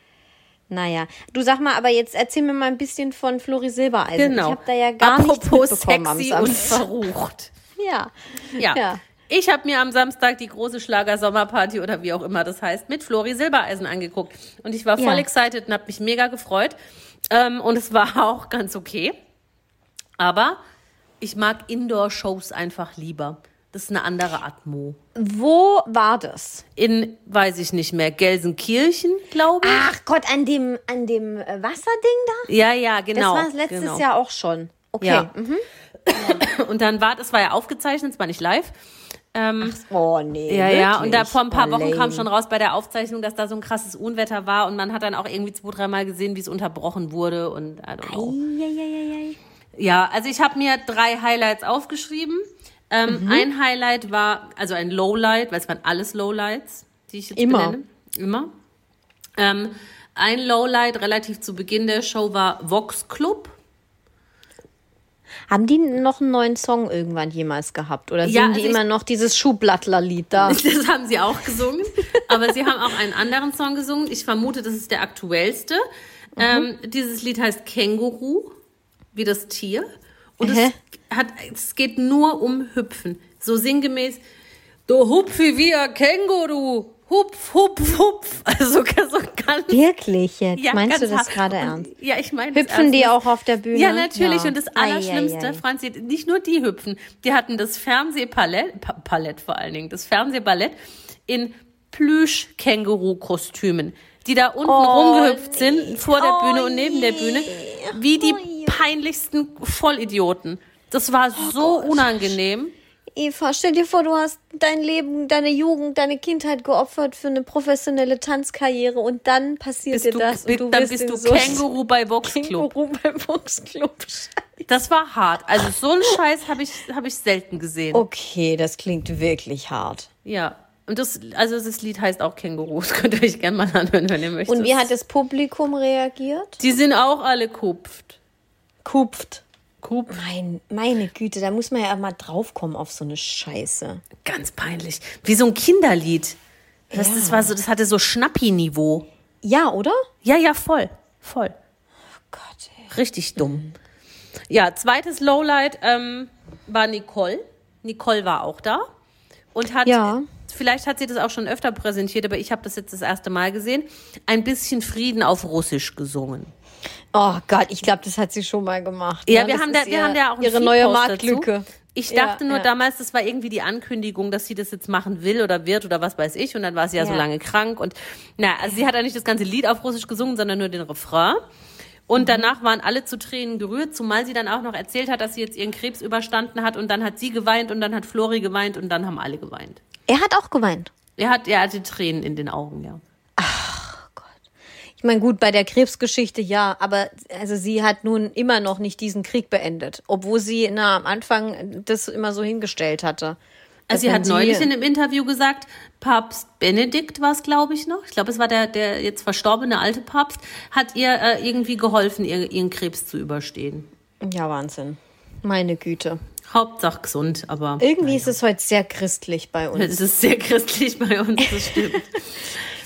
Naja. Du sag mal, aber jetzt erzähl mir mal ein bisschen von Flori Silbereisen. Genau. Ich habe da ja gar Apropos nichts mitbekommen sexy und [LAUGHS] verrucht. Ja. Ja. Ja. Ich habe mir am Samstag die große Schlager-Sommerparty oder wie auch immer das heißt, mit Flori Silbereisen angeguckt. Und ich war voll Ja. excited und habe mich mega gefreut. Ähm, und es war auch ganz okay. Aber ich mag Indoor-Shows einfach lieber. Das ist eine andere Atmo. Wo war das? In, weiß ich nicht mehr, Gelsenkirchen, glaube ich. Ach Gott, an dem, an dem äh, Wasserding da? Ja, ja, genau. das war letztes genau. Jahr auch schon. Okay. Ja. Mhm. [COUGHS] Und dann war, das war ja aufgezeichnet, es war nicht live. Ähm, Oh nee. Ja, ja, und da vor ein paar Oh, Wochen kam schon raus bei der Aufzeichnung, dass da so ein krasses Unwetter war und man hat dann auch irgendwie zwei, dreimal gesehen, wie es unterbrochen wurde und I don't know. Eieieiei. Ja, also ich habe mir drei Highlights aufgeschrieben. Ähm, Mhm. Ein Highlight war, also ein Lowlight, weil es waren alles Lowlights, die ich jetzt Immer. benenne. Immer. Ähm, ein Lowlight relativ zu Beginn der Show war Vox Club. Haben die noch einen neuen Song irgendwann jemals gehabt? Oder Ja, singen die also ich- immer noch dieses Schuhblattler-Lied da? [LAUGHS] Das haben sie auch gesungen. Aber sie haben auch einen anderen Song gesungen. Ich vermute, das ist der aktuellste. Ähm, dieses Lied heißt Känguru, wie das Tier. Und es, hat, es geht nur um Hüpfen. So sinngemäß, du hupfi wie ein Känguru. Hupf, hupf, hupf. [LAUGHS] Also so, ganz. Wirklich jetzt? Ja, Meinst du das gerade ernst? Ja, ich meine Hüpfen die auch auf der Bühne? Ja, natürlich. Ja. Und das Ei, Allerschlimmste, ei, ei. Franzi, nicht nur die hüpfen. Die hatten das Fernsehpalett, Pa- Palett vor allen Dingen, das Fernsehballett in Plüsch-Känguru-Kostümen, die da unten rumgehüpft sind, vor der Bühne und neben der Bühne, wie die peinlichsten Vollidioten. Das war so unangenehm. Eva, stell dir vor, du hast dein Leben, deine Jugend, deine Kindheit geopfert für eine professionelle Tanzkarriere und dann passiert Bist dir du, das bi- und du dann bist du so Känguru bei Vox Club. Känguru beim Boxclub. Das war hart. Also so einen Scheiß habe ich, hab ich selten gesehen. Okay, das klingt wirklich hart. Ja. Und das, also das Lied heißt auch Känguru. [LAUGHS] Das könnt ihr euch gerne mal anhören, wenn ihr möchtet. Und wie hat das Publikum reagiert? Die sind auch alle kupft. Kupft. Kupft. Mein, meine Güte, da muss man ja mal draufkommen auf so eine Scheiße. Ganz peinlich. Wie so ein Kinderlied. Das, Ja. das, war so, das hatte so Schnappi-Niveau. Ja, oder? Ja, ja, voll. Voll. Gott, ey. Richtig dumm. Ja, zweites Lowlight ähm, war Nicole. Nicole war auch da und hat, Ja. vielleicht hat sie das auch schon öfter präsentiert, aber ich habe das jetzt das erste Mal gesehen, ein bisschen Frieden auf Russisch gesungen. Oh Gott, ich glaube, das hat sie schon mal gemacht. Ja, ne? wir haben, da, wir ihr- haben da auch ihre neue Marktlücke. Dazu. Ich Ja, dachte nur ja. damals, das war irgendwie die Ankündigung, dass sie das jetzt machen will oder wird oder was weiß ich. Und dann war sie ja, so Ja. lange krank. Und na, also sie hat ja nicht das ganze Lied auf Russisch gesungen, sondern nur den Refrain. Und Mhm. danach waren alle zu Tränen gerührt, zumal sie dann auch noch erzählt hat, dass sie jetzt ihren Krebs überstanden hat. Und dann hat sie geweint und dann hat Flori geweint und dann haben alle geweint. Er hat auch geweint. Er, hat, er hatte Tränen in den Augen, ja. Ich meine, gut, bei der Krebsgeschichte ja, aber also sie hat nun immer noch nicht diesen Krieg beendet, obwohl sie na, am Anfang das immer so hingestellt hatte. Also sie hat neulich in einem Interview gesagt, Papst Benedikt war es, glaube ich, noch. Ich glaube, es war der, der jetzt verstorbene alte Papst, hat ihr äh, irgendwie geholfen, ihr, ihren Krebs zu überstehen. Ja, Wahnsinn. Meine Güte. Hauptsache gesund, aber Irgendwie ist es heute sehr christlich bei uns. es ist sehr [LAUGHS] christlich bei uns, das stimmt.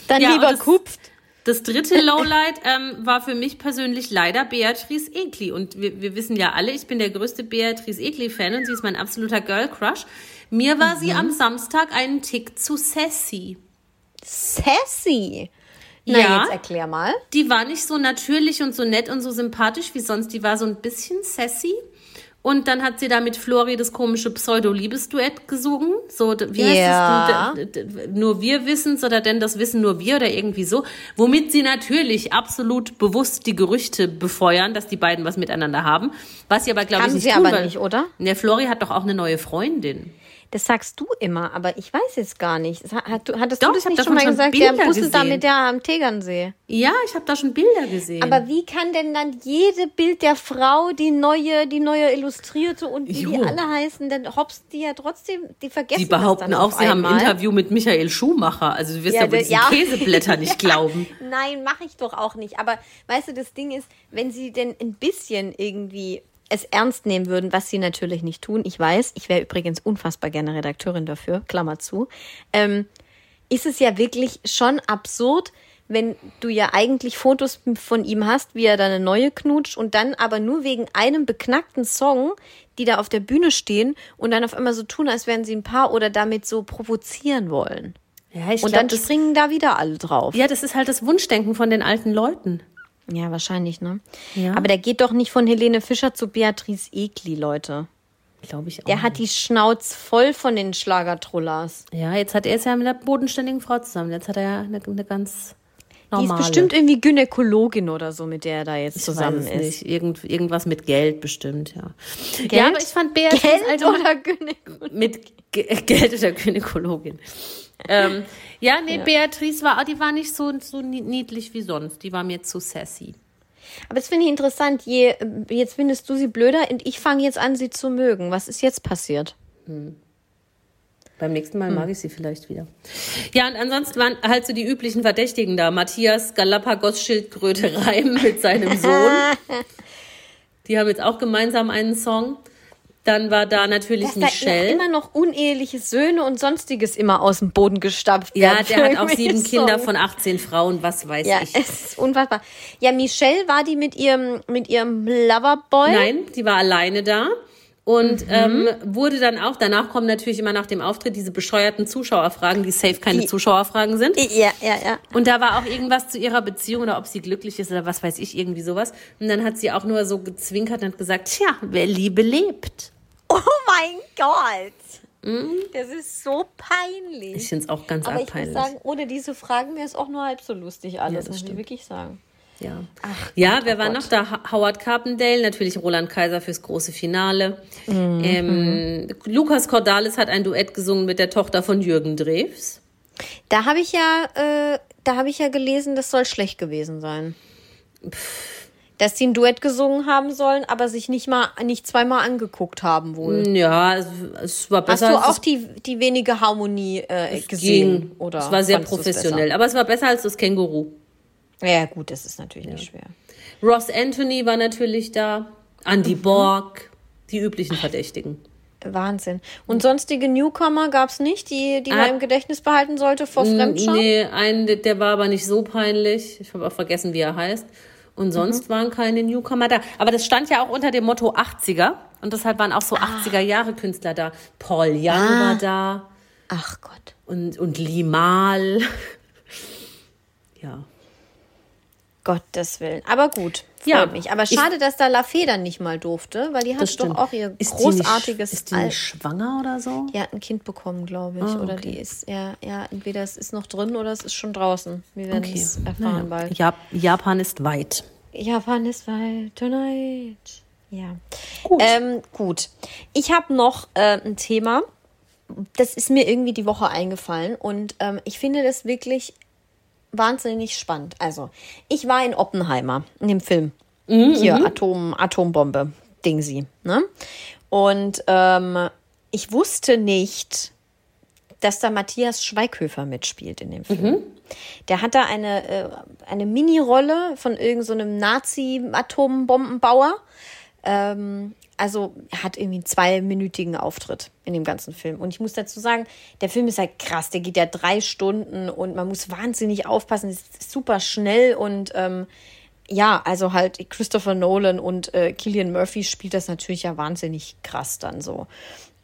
Dann Ja, lieber kupft. Das dritte Lowlight [LAUGHS] ähm, war für mich persönlich leider Beatrice Egli. Und wir, wir wissen ja alle, ich bin der größte Beatrice Egli-Fan und sie ist mein absoluter Girl-Crush. Mir war sie Mhm. am Samstag einen Tick zu sassy. Sassy. Na, Ja. jetzt erklär mal. Die war nicht so natürlich und so nett und so sympathisch wie sonst. Die war so ein bisschen sassy. Und dann hat sie da mit Flori das komische Pseudo-Liebesduett gesungen. So, wie heißt Ja. d- Nur wir wissen's oder denn das wissen nur wir oder irgendwie so. Womit sie natürlich absolut bewusst die Gerüchte befeuern, dass die beiden was miteinander haben. Was sie aber, glaube ich, nicht sie tun, aber weil- nicht, oder? Der Flori hat doch auch eine neue Freundin. Das sagst du immer, aber ich weiß es gar nicht. Hat, hat- hattest Doch, du das nicht schon mal schon gesagt? Der Bilder Bussel da mit der am Tegernsee. Ja, ich habe da schon Bilder gesehen. Aber wie kann denn dann jede Bild der Frau, die neue, die neue Illustrierte und wie die Jo. alle heißen, dann hops die ja trotzdem, die vergessen die behaupten auch, sie haben ein einmal. Interview mit Michael Schumacher. Also du wirst ja, Ja, wohl diesen ja. Käseblätter nicht [LAUGHS] glauben. Nein, mache ich doch auch nicht. Aber weißt du, das Ding ist, wenn sie denn ein bisschen irgendwie es ernst nehmen würden, was sie natürlich nicht tun, ich weiß, ich wäre übrigens unfassbar gerne Redakteurin dafür, Klammer zu, ähm, ist es ja wirklich schon absurd, wenn du ja eigentlich Fotos von ihm hast, wie er da eine neue knutscht und dann aber nur wegen einem beknackten Song, die da auf der Bühne stehen und dann auf einmal so tun, als wären sie ein Paar oder damit so provozieren wollen. Ja, ich Und glaub, dann das, springen da wieder alle drauf. ja, das ist halt das Wunschdenken von den alten Leuten. Ja, wahrscheinlich, ne? Ja. Aber der geht doch nicht von Helene Fischer zu Beatrice Egli, Leute. Glaube ich auch. Der hat die Schnauz voll von den Schlagertrullas. ja, jetzt hat er es ja mit einer bodenständigen Frau zusammen. Jetzt hat er ja eine, eine ganz Die ist normale. bestimmt irgendwie Gynäkologin oder so, mit der er da jetzt Ich zusammen ist. Nicht. Irgend, irgendwas mit Geld bestimmt, ja. Geld? Ja, aber ich fand Beatrice Geld allgemein- oder Gynäkologin? mit Ge Geld oder Gynäkologin. Ähm, ja, nee, Beatrice war, die war nicht so, so nie- niedlich wie sonst. Die war mir zu sassy. Aber das finde ich interessant. Je, jetzt findest du sie blöder und ich fange jetzt an, sie zu mögen. Was ist jetzt passiert? Beim nächsten Hm. Mal mag ich sie vielleicht wieder. Ja, und ansonsten waren halt so die üblichen Verdächtigen da. Matthias Galapagos-Schildkröte [LAUGHS] Reim mit seinem Sohn. [LAUGHS] Die haben jetzt auch gemeinsam einen Song. Dann war da natürlich Dass da Michelle. immer noch uneheliche Söhne und sonstiges immer aus dem Boden gestampft Ja, werden. der hat auch sieben Kinder von 18 Frauen, was weiß Ja, ich. es ist unfassbar. Ja, Michelle war die mit ihrem, mit ihrem Loverboy. Nein, die war alleine da. Und ähm, wurde dann auch, danach kommen natürlich immer nach dem Auftritt diese bescheuerten Zuschauerfragen, die safe keine Die- Zuschauerfragen sind. Ja, ja, ja. Und da war auch irgendwas zu ihrer Beziehung oder ob sie glücklich ist oder was weiß ich, irgendwie sowas. Und dann hat sie auch nur so gezwinkert und gesagt, tja, wer Liebe lebt. Oh mein Gott. Das ist so peinlich. Ich finde es auch ganz Aber ich muss peinlich. sagen, ohne diese Fragen wäre es auch nur halb so lustig alles, das muss ich wirklich sagen. Ja. ja, wer war noch da? Howard Carpendale, natürlich Roland Kaiser fürs große Finale. Ähm, Lukas Cordalis hat ein Duett gesungen mit der Tochter von Jürgen Drews. Da habe ich ja, äh, da habe ich ja gelesen, das soll schlecht gewesen sein. Dass die ein Duett gesungen haben sollen, aber sich nicht mal, nicht zweimal angeguckt haben wohl. Ja, es, es war Hast besser du als auch die, die wenige Harmonie äh, gesehen? ging. Oder es war sehr professionell, aber es war besser als das Känguru. Ja, gut, das ist natürlich nicht schwer. Ross Anthony war natürlich da. Andy Mhm. Borg, die üblichen Verdächtigen. Wahnsinn. Und sonstige Newcomer gab es nicht, die, die Ah. man im Gedächtnis behalten sollte vor Fremdschau? Nee, ein, der war aber nicht so peinlich. Ich habe auch vergessen, wie er heißt. Und sonst Mhm. waren keine Newcomer da. Aber das stand ja auch unter dem Motto 80er. Und deshalb waren auch so Ah. 80er-Jahre-Künstler da. Paul Young war da. Ach Gott. Und, und Limal. [LAUGHS] ja. Gottes Willen. Aber gut, freut Ja, mich. Aber ich- schade, dass da Lafay dann nicht mal durfte, weil die hat Das doch stimmt. auch ihr Ist die nicht- großartiges Ist die nicht schwanger oder so? Die hat ein Kind bekommen, glaube ich. Ah, Oder okay. die ist, ja, ja, entweder es ist noch drin oder es ist schon draußen. Wir werden Okay. es erfahren Naja. bald. Jap Japan ist weit. Japan ist weit tonight. Ja. Gut. Ähm, gut. Ich habe noch äh, ein Thema. Das ist mir irgendwie die Woche eingefallen und ähm, ich finde das wirklich wahnsinnig spannend. Also, ich war in Oppenheimer, in dem Film. Hier, Atom, Atombombe, Dingsy. Ne? Und ähm, ich wusste nicht, dass da Matthias Schweighöfer mitspielt in dem Film. Der hat da eine, äh, eine Mini-Rolle von irgendeinem so einem Nazi-Atombombenbauer. Ähm, also hat irgendwie einen zweiminütigen Auftritt in dem ganzen Film. Und ich muss dazu sagen, der Film ist halt krass. Der geht ja drei Stunden und man muss wahnsinnig aufpassen. Es ist super schnell und ähm, ja, also halt Christopher Nolan und äh, Killian Murphy spielt das natürlich ja wahnsinnig krass dann so.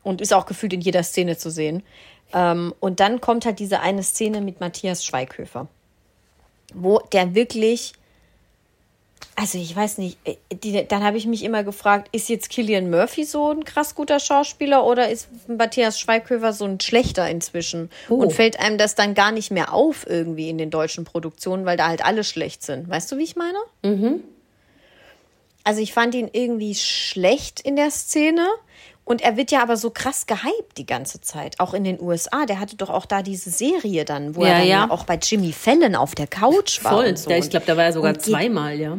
Und ist auch gefühlt in jeder Szene zu sehen. Ähm, und dann kommt halt diese eine Szene mit Matthias Schweighöfer, wo der wirklich, also ich weiß nicht, äh, die, dann habe ich mich immer gefragt, ist jetzt Killian Murphy so ein krass guter Schauspieler oder ist Matthias Schweighöfer so ein schlechter inzwischen? Oh. Und fällt einem das dann gar nicht mehr auf irgendwie in den deutschen Produktionen, weil da halt alle schlecht sind. Weißt du, wie ich meine? Also ich fand ihn irgendwie schlecht in der Szene. Und er wird ja aber so krass gehypt die ganze Zeit, auch in den USA. Der hatte doch auch da diese Serie dann, wo Ja, er dann ja. ja. auch bei Jimmy Fallon auf der Couch war. Voll. So. ja, ich glaube, da war er sogar zweimal, ja.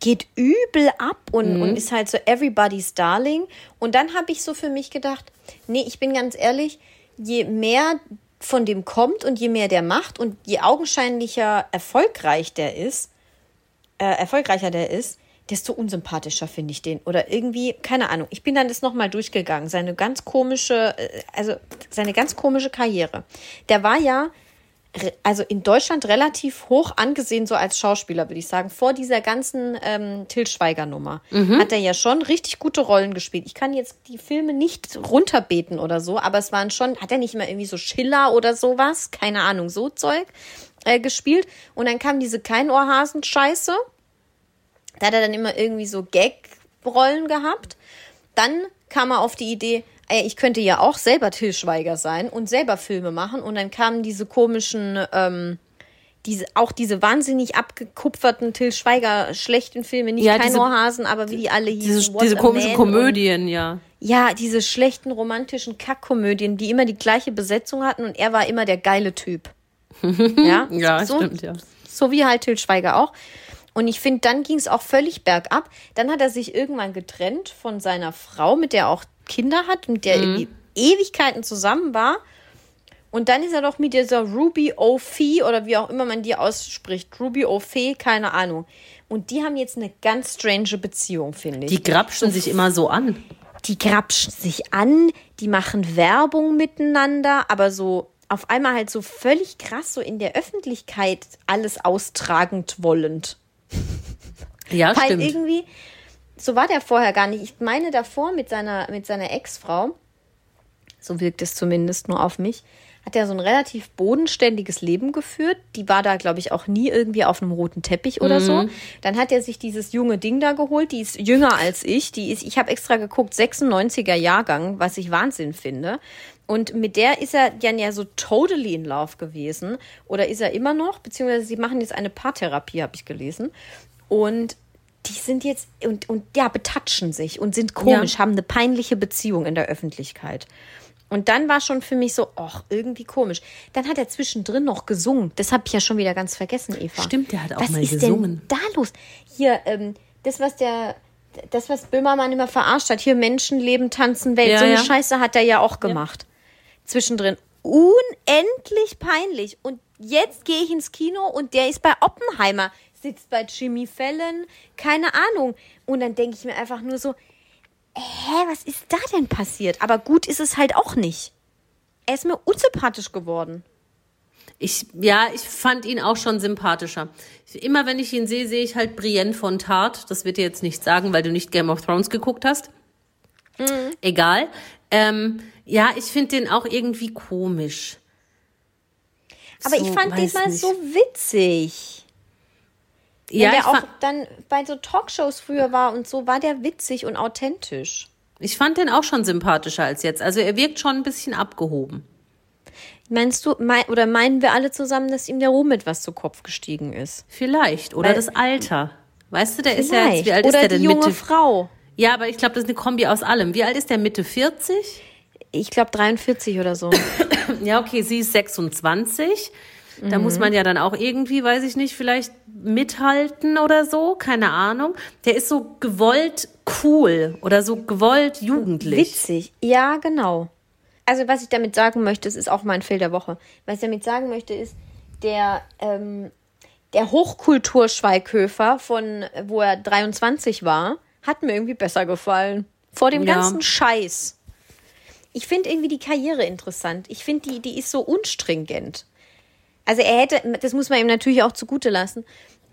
Geht übel ab und, und ist halt so everybody's darling. Und dann habe ich so für mich gedacht, nee, ich bin ganz ehrlich, je mehr von dem kommt und je mehr der macht und je augenscheinlicher erfolgreich der ist, äh, erfolgreicher der ist, desto unsympathischer finde ich den. Oder irgendwie, keine Ahnung. Ich bin dann das nochmal durchgegangen. Seine ganz komische, äh, also seine ganz komische Karriere. Der war ja also in Deutschland relativ hoch angesehen, so als Schauspieler, würde ich sagen. Vor dieser ganzen ähm, Till Schweiger-Nummer hat er ja schon richtig gute Rollen gespielt. Ich kann jetzt die Filme nicht runterbeten oder so, aber es waren schon, hat er nicht mal irgendwie so Schiller oder sowas, keine Ahnung, so Zeug äh, gespielt. Und dann kam diese Keinohrhasen-Scheiße. Da hat er dann immer irgendwie so Gag-Rollen gehabt. Dann kam er auf die Idee, ich könnte ja auch selber Till Schweiger sein und selber Filme machen. Und dann kamen diese komischen, ähm, diese, auch diese wahnsinnig abgekupferten Till Schweiger schlechten Filme, nicht Ja, kein diese- Ohrhasen, aber wie die alle hießen. Diese, diese komischen und- Komödien, ja. ja, diese schlechten romantischen Kackkomödien, die immer die gleiche Besetzung hatten und er war immer der geile Typ. [LAUGHS] ja, Ja, so, stimmt, ja. so wie halt Til Schweiger auch. Und ich finde, dann ging es auch völlig bergab. Dann hat er sich irgendwann getrennt von seiner Frau, mit der er auch Kinder hat, mit der er irgendwie Ewigkeiten zusammen war. Und dann ist er doch mit dieser Ruby O'Fee oder wie auch immer man die ausspricht. Ruby O'Fee, keine Ahnung. Und die haben jetzt eine ganz strange Beziehung, finde ich Die grapschen sich immer so an. die grapschen sich an, die machen Werbung miteinander, aber so auf einmal halt so völlig krass, so in der Öffentlichkeit alles austragend wollend. Ja, Weil stimmt. irgendwie, so war der vorher gar nicht. Ich meine davor mit seiner, mit seiner Ex-Frau, so wirkt es zumindest nur auf mich, hat er so ein relativ bodenständiges Leben geführt. Die war da, glaube ich, auch nie irgendwie auf einem roten Teppich oder so. Dann hat er sich dieses junge Ding da geholt, die ist jünger als ich. Die ist, ich habe extra geguckt, 96er Jahrgang, was ich Wahnsinn finde. Und mit der ist er dann ja so totally in love gewesen. Oder ist er immer noch? Beziehungsweise sie machen jetzt eine Paartherapie, habe ich gelesen. Und die sind jetzt und, und ja, betatschen sich und sind komisch, Ja. haben eine peinliche Beziehung in der Öffentlichkeit. Und dann war schon für mich so, ach, irgendwie komisch. Dann hat er zwischendrin noch gesungen. Das habe ich ja schon wieder ganz vergessen, Eva. Stimmt, der hat auch was mal ist gesungen. Denn da los? Hier, ähm, das, was der, das, was Böhmermann immer verarscht hat, hier Menschenleben, Tanzen, Welt, Ja, so eine ja. Scheiße hat er ja auch gemacht. Zwischendrin. Unendlich peinlich. Und jetzt gehe ich ins Kino und der ist bei Oppenheimer, sitzt bei Jimmy Fallon, keine Ahnung. Und dann denke ich mir einfach nur so, hä, was ist da denn passiert? Aber gut ist es halt auch nicht. Er ist mir unsympathisch geworden. Ich, ja, ich fand ihn auch schon sympathischer. Immer wenn ich ihn sehe, sehe ich halt Brienne von Tart. Das wird dir jetzt nicht sagen, weil du nicht Game of Thrones geguckt hast. Egal. Ähm, ja, ich finde den auch irgendwie komisch. Aber So, ich fand den mal nicht. so witzig. Wenn Ja, der auch dann bei so Talkshows früher war und so, war der witzig und authentisch. ich fand den auch schon sympathischer als jetzt. Also er wirkt schon ein bisschen abgehoben. Meinst du, mein, oder meinen wir alle zusammen, dass ihm der Ruhm etwas zu Kopf gestiegen ist? Vielleicht. Oder Weil- das Alter. Weißt du, der ist ja Vielleicht. jetzt, wie alt oder ist der die denn? junge Mitte. Frau. Ja, aber ich glaube, das ist eine Kombi aus allem. Wie alt ist der? Mitte 40? Ich glaube 43 oder so. [COUGHS] Ja, okay, sie ist 26. Da muss man ja dann auch irgendwie, weiß ich nicht, vielleicht mithalten oder so, keine Ahnung. Der ist so gewollt cool oder so gewollt jugendlich. Witzig. Ja, genau. Also was ich damit sagen möchte, es ist auch mein Fehl der Woche. Was ich damit sagen möchte, ist, der, ähm, der Hochkulturschweighöfer von, wo er 23 war, hat mir irgendwie besser gefallen. Vor dem Ja. ganzen Scheiß. Ich finde irgendwie die Karriere interessant. Ich finde, die, die ist so unstringent. Also er hätte, das muss man ihm natürlich auch zugute lassen,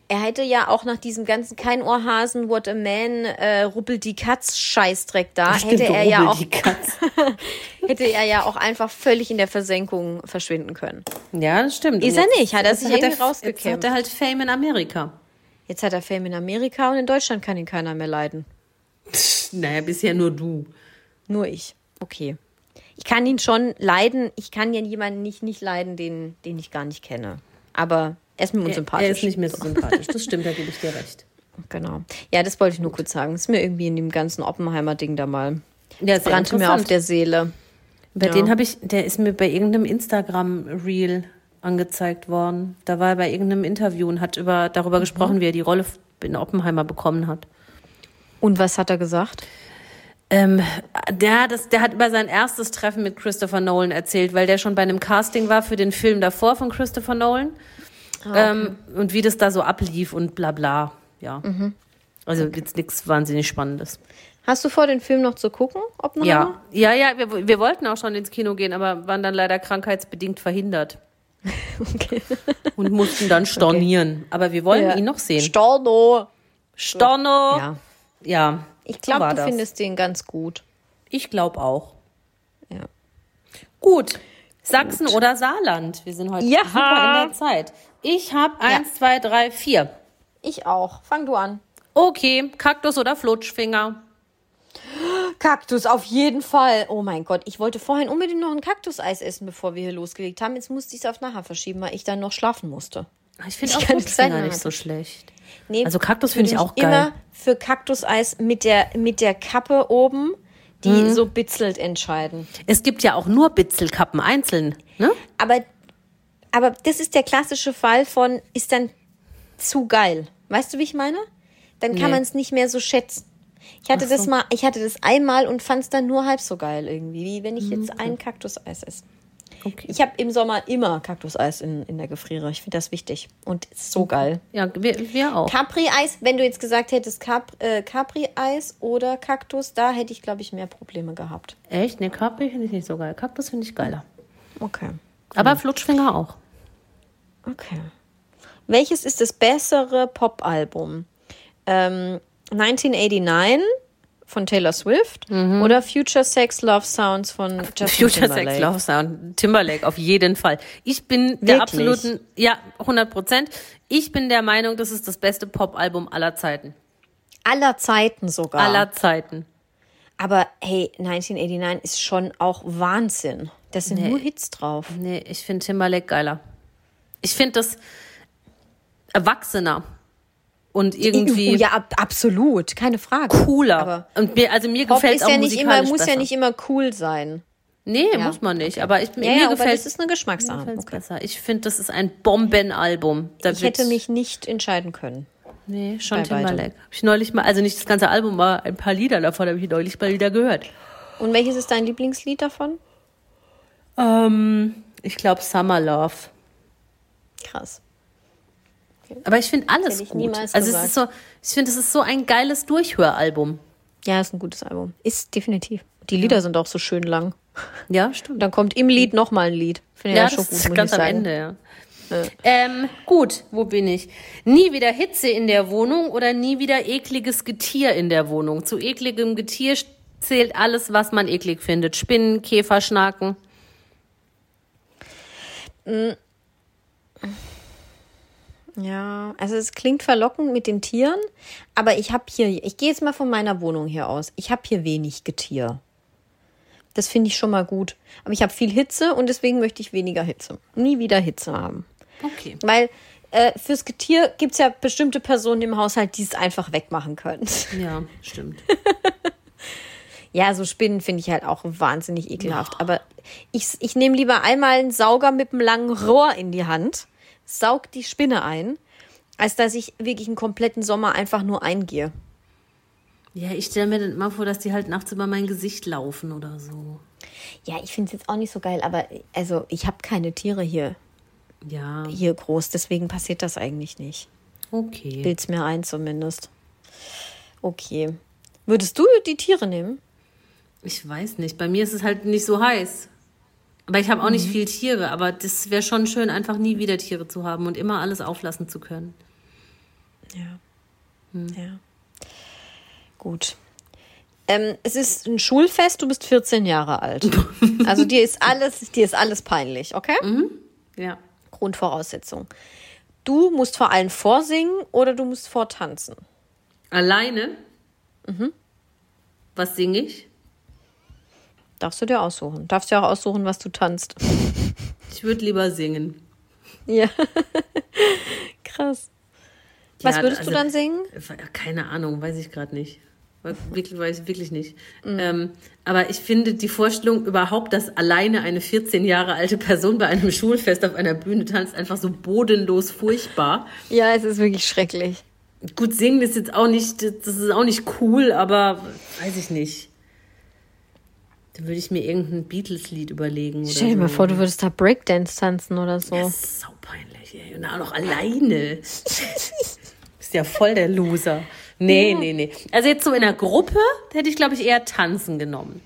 er hätte ja auch nach diesem ganzen kein Ohrhasen, What a Man, äh, Ruppel die Katz Scheißdreck da, Stimmt, hätte er ja auch [LAUGHS] hätte er ja auch einfach völlig in der Versenkung verschwinden können. Ja, das stimmt. Ist Und er jetzt- nicht, hat er jetzt sich hat irgendwie er- rausgekämpft. Jetzt hat er halt Fame in Amerika. Jetzt hat er Fame in Amerika und in Deutschland kann ihn keiner mehr leiden. Naja, bisher nur du. Nur ich. Okay. Ich kann ihn schon leiden. Ich kann ja jemanden nicht, nicht leiden, den, den ich gar nicht kenne. Aber er ist mir unsympathisch. er ist nicht mehr so sympathisch. Das stimmt, da [LAUGHS] gebe ich dir recht. Genau. Ja, das wollte ich nur kurz sagen. Ist mir irgendwie in dem ganzen Oppenheimer-Ding da mal. Ja, sehr Brannte mir auf der Seele. Bei Ja. den habe ich, der ist mir bei irgendeinem Instagram-Reel angezeigt worden. Da war er bei irgendeinem Interview und hat über, darüber gesprochen, wie er die Rolle in Oppenheimer bekommen hat. Und was hat er gesagt? Ähm, der, das, der hat über sein erstes Treffen mit Christopher Nolan erzählt, weil der schon bei einem Casting war für den Film davor von Christopher Nolan. ähm, und wie das da so ablief und bla bla. Ja. Also jetzt nichts wahnsinnig Spannendes. Hast du vor, den Film noch zu gucken? Oppenheimer? Ja, ja, ja, wir, wir wollten auch schon ins Kino gehen, aber waren dann leider krankheitsbedingt verhindert. [LAUGHS] Okay. Und mussten dann [LAUGHS] stornieren. Aber wir wollen Ja. ihn noch sehen. Storno. Storno! Ja. Ja. Ich so glaube, war du das. findest den ganz gut. Ich glaube auch. Ja. Gut. Sachsen oder Saarland? Wir sind heute Ja. super in der Zeit. Ich habe eins, zwei, drei, vier. Ich auch. Fang du an. Okay, Kaktus oder Flutschfinger? Kaktus, auf jeden Fall. Oh mein Gott, ich wollte vorhin unbedingt noch ein Kaktuseis essen, bevor wir hier losgelegt haben. Jetzt musste ich es auf nachher verschieben, weil ich dann noch schlafen musste. Ich finde auch Flutschfinger nicht so schlecht. Nee, Also Kaktus finde ich auch geil. Immer für Kaktuseis mit der, mit der Kappe oben, die Mhm. so bitzelt entscheiden. Es gibt ja auch nur Bitzelkappen einzeln. Ne? Aber, aber das ist der klassische Fall von, ist dann zu geil. Weißt du, wie ich meine? Dann kann Nee. man es nicht mehr so schätzen. Ich hatte so. das mal, ich hatte das einmal und fand es dann nur halb so geil irgendwie, wie wenn ich Mhm, jetzt ein Kaktuseis esse. Okay. Ich habe im Sommer immer Kaktuseis in, in der Gefriere. Ich finde das wichtig. Und ist so geil. Ja, wir, wir auch. Capri-Eis, wenn du jetzt gesagt hättest Cap, äh, Capri-Eis oder Kaktus, da hätte ich, glaube ich, mehr Probleme gehabt. Echt? Ne, Capri finde ich nicht so geil. Kaktus finde ich geiler. Okay. Aber Flutschfinger auch. Okay. Welches ist das bessere Pop-Album? Ähm, 1989 von Taylor Swift oder Future Sex Love Sounds von Justin Mhm. Future Timberlake? Sex Love Sound. Timberlake, auf jeden Fall. Ich bin der Wirklich? absoluten, ja, 100 Prozent. Ich bin der Meinung, das ist das beste Pop-Album aller Zeiten. Aller Zeiten sogar. Aller Zeiten. Aber hey, 1989 ist schon auch Wahnsinn. Da sind nur Hits drauf. Nee, ich finde Timberlake geiler. Ich finde das erwachsener. Und irgendwie ja, ab, absolut, keine Frage. cooler. Aber und mir, also mir gefällt ist auch ja nicht immer, muss besser. ja nicht immer cool sein. Nee, Ja? muss man nicht. Aber ich, Ja, mir ja, gefällt das ist eine Geschmackssache. Okay. Ich finde, das ist ein Bombenalbum. Da Ich hätte mich nicht entscheiden können. Nee, schon. Timberlake. Hab ich neulich mal, also nicht das ganze Album, aber ein paar Lieder davon habe ich neulich mal wieder gehört. Und welches ist dein Lieblingslied davon? Ähm, ich glaube Summer Love. Krass. Aber ich finde alles ich gut. Also es ist so, ich finde, es ist so ein geiles Durchhöralbum. Ja, ist ein gutes Album. Ist definitiv. Die Lieder sind auch so schön lang. Ja, [LAUGHS] stimmt. dann kommt im Lied nochmal ein Lied. Finde ich Ja, ja, schon gut, ist ganz am sagen. Ende, ja. Ähm, gut, wo bin ich? Nie wieder Hitze in der Wohnung oder nie wieder ekliges Getier in der Wohnung. Zu ekligem Getier zählt alles, was man eklig findet. Spinnen, Käfer, Schnaken. Ja, also es klingt verlockend mit den Tieren, aber ich habe hier, ich gehe jetzt mal von meiner Wohnung hier aus. Ich habe hier wenig Getier. Das finde ich schon mal gut. Aber ich habe viel Hitze und deswegen möchte ich weniger Hitze. Nie wieder Hitze haben. Okay. Weil äh, fürs Getier gibt es ja bestimmte Personen im Haushalt, die es einfach wegmachen können. Ja, stimmt. [LAUGHS] Ja, so Spinnen finde ich halt auch wahnsinnig ekelhaft. Aber ich, ich nehme lieber einmal einen Sauger mit einem langen Rohr in die Hand, saug die Spinne ein, als dass ich wirklich einen kompletten Sommer einfach nur eingehe. Ja, ich stelle mir dann immer vor, dass die halt nachts über mein Gesicht laufen oder so. Ja, ich finde es jetzt auch nicht so geil, aber also ich habe keine Tiere hier, Ja, hier groß, deswegen passiert das eigentlich nicht. okay. Bild's mir ein zumindest. Okay. Würdest du die Tiere nehmen? Ich weiß nicht. Bei mir ist es halt nicht so heiß. Aber ich habe auch Mhm. nicht viel Tiere. Aber das wäre schon schön, einfach nie wieder Tiere zu haben und immer alles auflassen zu können. Ja. Ja. Gut. Ähm, es ist ein Schulfest, du bist 14 Jahre alt. [LAUGHS] Also dir ist alles, dir ist alles peinlich, okay? Ja. Grundvoraussetzung. Du musst vor allen vorsingen oder du musst vortanzen. Alleine? Mhm. Was singe ich? Darfst du dir aussuchen. Darfst dir auch aussuchen, was du tanzt. [LAUGHS] Ich würde lieber singen. Ja. [LAUGHS] Krass. Was Ja, würdest also- du dann singen? Keine Ahnung, weiß ich gerade nicht. Wirklich, weiß ich wirklich nicht. Mhm. Ähm, aber ich finde die Vorstellung überhaupt, dass alleine eine 14 Jahre alte Person bei einem Schulfest auf einer Bühne tanzt, einfach so bodenlos furchtbar. Ja, es ist wirklich schrecklich. Gut, singen ist jetzt auch nicht, das ist auch nicht cool, aber weiß ich nicht. Da würde ich mir irgendein Beatles-Lied überlegen. Oder Stell dir so. mal vor, du würdest da Breakdance tanzen oder so. Das ist saupeinlich, ey. Und auch noch alleine. [LAUGHS] Bist ja voll der Loser. Nee, nee, nee. Also jetzt so in der Gruppe hätte ich, glaube ich, eher tanzen genommen.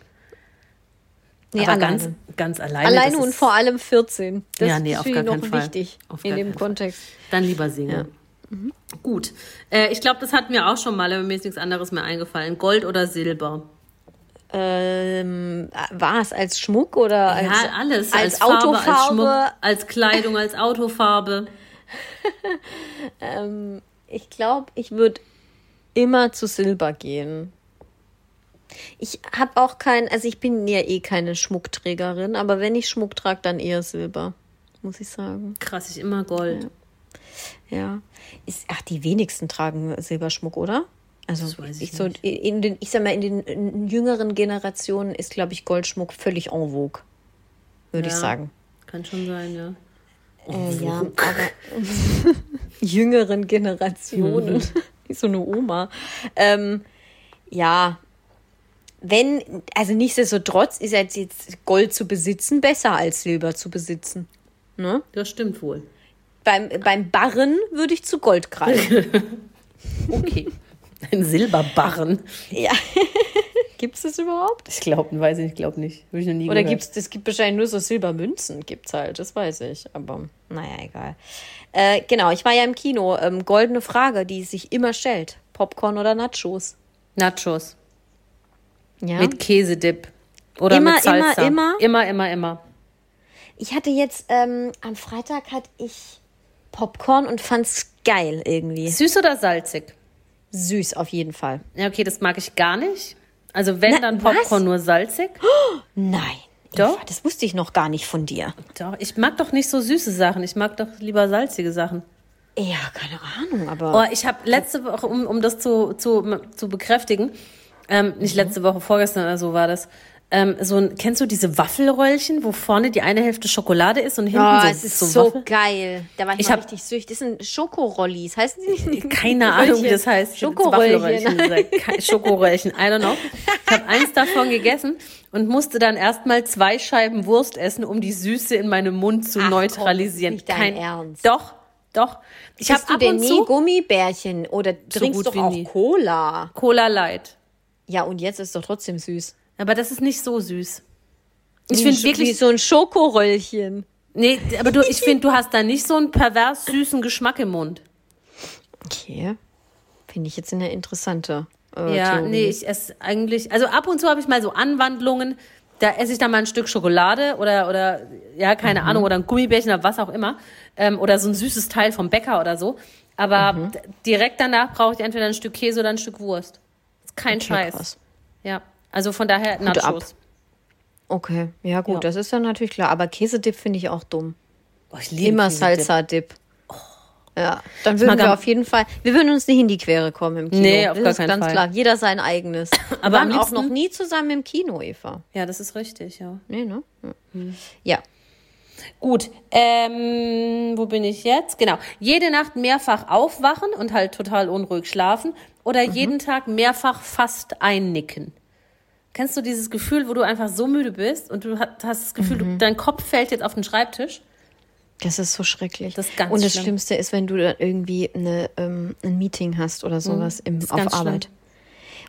Nee, Aber alleine. ganz, ganz alleine. Alleine und vor allem 14. Das Ja, nee, ist auf gar noch Fall. wichtig Auf in dem Fall. Kontext. Dann lieber singen. Mhm. Gut. Äh, ich glaube, das hat mir auch schon mal, aber mir ist nichts anderes mehr eingefallen. Gold oder Silber? Ähm, war es als Schmuck oder als, ja, alles. als, Farbe, als Autofarbe? Schmuck, als Kleidung, als Autofarbe. [LAUGHS] ich glaube, ich würde immer zu Silber gehen. Ich habe auch kein, also ich bin ja eh keine Schmuckträgerin, aber wenn ich Schmuck trage, dann eher Silber, muss ich sagen. Krass, ich immer Gold. Ja. Ist, ach, die wenigsten tragen Silberschmuck, oder? Also ich ich, so in den, ich sag mal, in den in jüngeren Generationen ist, glaube ich, Goldschmuck völlig en vogue, würde ich Ja. sagen. Kann schon sein, ja. Äh, ja, aber [LAUGHS] jüngeren Generationen, Mhm. wie [LAUGHS] so eine Oma. Ähm, ja, wenn, also nichtsdestotrotz ist jetzt, jetzt Gold zu besitzen besser als Silber zu besitzen. Ne? Das stimmt wohl. Beim, beim Barren würde ich zu Gold greifen. [LAUGHS] Okay. Ein Silberbarren. ja. [LAUGHS] Gibt es das überhaupt? Ich glaube, weiß ich, ich glaube nicht. Habe ich noch nie Oder gehört. gibt's, es gibt wahrscheinlich nur so Silbermünzen, gibt's halt, das weiß ich. Aber naja, egal. Äh, genau, ich war ja im Kino. Ähm, goldene Frage, die sich immer stellt. Popcorn oder Nachos? Nachos. Ja. Mit Käsedip. Oder Immer, mit Salsa. immer, immer? Immer, immer, immer. Ich hatte jetzt, ähm, am Freitag hatte ich Popcorn und fand's geil irgendwie. Süß oder salzig? Süß auf jeden Fall. Ja, okay, das mag ich gar nicht. Also wenn, Na, dann was? Popcorn nur salzig. [GASPS] Nein. Doch? Eva, das wusste ich noch gar nicht von dir. Doch, ich mag doch nicht so süße Sachen. Ich mag doch lieber salzige Sachen. Ja, keine Ahnung, aber. Oh, ich habe letzte Woche, um, um das zu, zu, zu bekräftigen, ähm, nicht Mhm. letzte Woche, vorgestern oder so war das, ähm, so ein, kennst du diese Waffelröllchen, wo vorne die eine Hälfte Schokolade ist und hinten Oh, so, es ist so, Waffel? geil. Da war ich, Ich mal richtig süchtig. Das sind Schokorollis. Heißen die nicht? [LAUGHS] Keine Ahnung, wie das heißt. Schokoröllchen. [LAUGHS] Schokoröllchen, I don't know. Ich habe eins davon gegessen und musste dann erstmal zwei Scheiben Wurst essen, um die Süße in meinem Mund zu Ach komm, neutralisieren. ist nicht dein Ernst. Doch, doch. Ich habe Isst du ab denn und nie zu Gummibärchen oder trinkst gut doch auch nie. Cola? Cola Light. Ja, und jetzt ist doch trotzdem süß. Aber das ist nicht so süß. Ich finde wirklich so ein Schokoröllchen. Nee, aber du, ich finde, du hast da nicht so einen pervers süßen Geschmack im Mund. Okay. Finde ich jetzt eine interessante. Äh, ja, Theorie. nee, ich esse eigentlich, also ab und zu habe ich mal so Anwandlungen, da esse ich dann mal ein Stück Schokolade oder, oder ja, keine Ahnung, oder ein Gummibärchen oder was auch immer. Ähm, oder so ein süßes Teil vom Bäcker oder so. Aber d- direkt danach brauche ich entweder ein Stück Käse oder ein Stück Wurst. Ist kein Okay, Scheiß. krass. Ja, also von daher Hut ab. Nachos. Okay, ja gut, Ja. das ist dann natürlich klar. Aber Käsedip finde ich auch dumm. Oh, ich liebe Immer. Salsa-Dip. Ja, dann würden wir auf jeden Fall, wir würden uns nicht in die Quere kommen im Kino. Nee, auf das gar ist keinen ganz Fall. klar. Jeder sein eigenes. Aber wir waren auch noch nie zusammen im Kino, Eva. Ja, das ist richtig, ja. Nee, ne? Ja. Hm. Ja. Gut, ähm, wo bin ich jetzt? Genau. Jede Nacht mehrfach aufwachen und halt total unruhig schlafen oder Mhm. jeden Tag mehrfach fast einnicken. Kennst du dieses Gefühl, wo du einfach so müde bist und du hast das Gefühl, Mhm. du, dein Kopf fällt jetzt auf den Schreibtisch? Das ist so schrecklich. Das ist ganz Und das schlimm. Schlimmste ist, wenn du dann irgendwie eine, ähm, ein Meeting hast oder sowas im, Mhm. ist auf Arbeit. schlimm.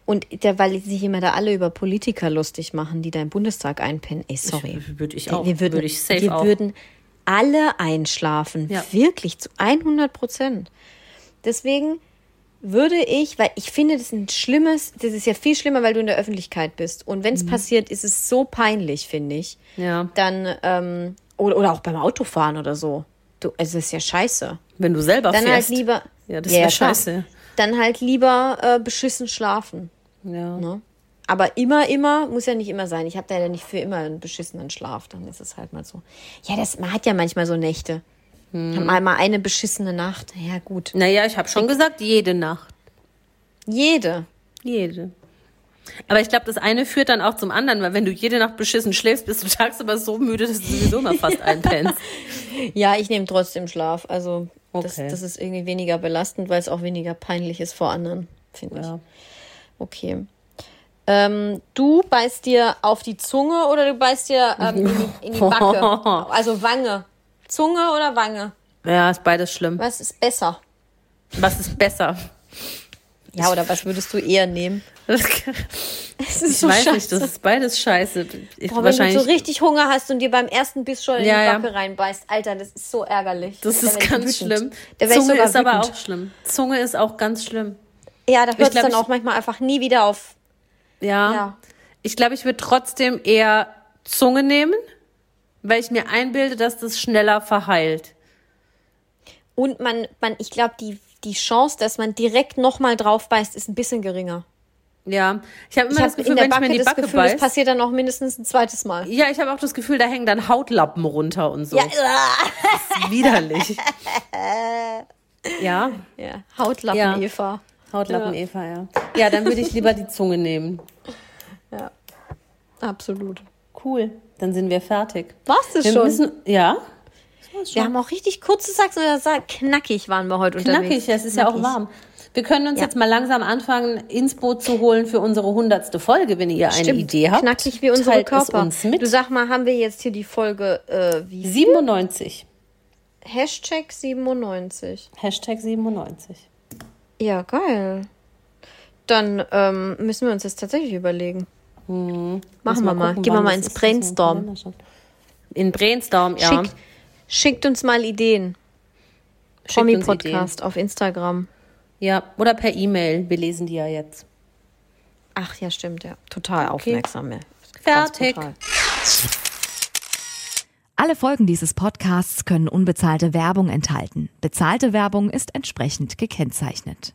Und der, weil sich immer da alle über Politiker lustig machen, die da im Bundestag einpennen. Ey, sorry. Würde ich auch. wir würden, Würde ich safe wir auch. würden alle einschlafen. Ja. Wirklich zu 100 Prozent. Deswegen würde ich, weil ich finde, das ist ein schlimmes, das ist ja viel schlimmer, weil du in der Öffentlichkeit bist. Und wenn es Mhm. passiert, ist es so peinlich, finde ich. Ja. Dann, ähm, oder, oder auch beim Autofahren oder so. Du, es ist ja scheiße. Wenn du selber Dann fährst. halt lieber. Ja, das Ja, wäre ja, klar. scheiße. Dann halt lieber äh, beschissen schlafen. Ja. Ne? Aber immer, immer muss ja nicht immer sein. Ich habe da ja nicht für immer einen beschissenen Schlaf. Dann ist es halt mal so. Ja, das, man hat ja manchmal so Nächte. Hm. Mal, mal eine beschissene Nacht. Ja, gut. Naja, ich habe schon gesagt, jede Nacht. Jede. Jede. Aber ich glaube, das eine führt dann auch zum anderen, weil wenn du jede Nacht beschissen schläfst, bist du tagsüber so müde, dass du sowieso mal fast [LAUGHS] einpennst. Ja, ich nehme trotzdem Schlaf. Also, das, Okay. das ist irgendwie weniger belastend, weil es auch weniger peinlich ist vor anderen, finde ich. Ja. Okay. Ähm, du beißt dir auf die Zunge oder du beißt dir ähm, in, die, in die Backe? [LAUGHS] Also Wange. Zunge oder Wange? Ja, ist beides schlimm. Was ist besser? Was ist besser? Ja, oder was würdest du eher nehmen? Das, [LAUGHS] Es ist ich weiß nicht, das ist beides scheiße. Ich, Boah, wenn du wahrscheinlich, so richtig Hunger hast und dir beim ersten Biss schon in Ja, die ja. Backe reinbeißt, Alter, das ist so ärgerlich. das Da ist ganz wütend. schlimm. Zunge ist aber wütend. auch schlimm. Zunge ist auch ganz schlimm. Ja, da hört es dann auch manchmal einfach nie wieder auf. Ja. Ja. Ich glaube, ich würde trotzdem eher Zunge nehmen, weil ich mir einbilde, dass das schneller verheilt. Und man, man ich glaube, die, die Chance, dass man direkt nochmal drauf beißt, ist ein bisschen geringer. Ja. Ich habe immer Ich das Gefühl, wenn ich Backe mir in die das Backe Gefühl, das beiß. passiert dann noch mindestens ein zweites Mal. Ja, ich habe auch das Gefühl, da hängen dann Hautlappen runter und so. Ja, Das ist widerlich. ja, ja. Hautlappen, Ja. Eva. Hautlappen Ja. Eva, ja. Ja, dann würde ich lieber die Zunge nehmen. Ja, absolut. Cool, dann sind wir fertig. Warst du Wir schon? müssen, ja, wir haben auch richtig kurze Sacks oder knackig waren wir heute knackig, unterwegs. es ist ja auch Knackig. warm. Wir können uns Ja. jetzt mal langsam anfangen, ins Boot zu holen für unsere hundertste Folge, wenn ihr eine Stimmt, Idee habt. Knackig wie unsere Körper. Uns. Du sag mal, haben wir jetzt hier die Folge äh, wie 97. Hashtag 97. Hashtag 97. Ja, geil. Dann ähm, müssen wir uns das tatsächlich überlegen. Müssen Machen wir mal. gucken, Gehen wir mal ins Brainstorm. In Brainstorm, ja. Schickt, schickt uns mal Ideen. Schickt Promi uns Podcast auf Instagram. Ja, oder per E-Mail. Wir lesen die ja jetzt. Ach ja, stimmt, ja. Total aufmerksam. Ja. Fertig. Alle Folgen dieses Podcasts können unbezahlte Werbung enthalten. Bezahlte Werbung ist entsprechend gekennzeichnet.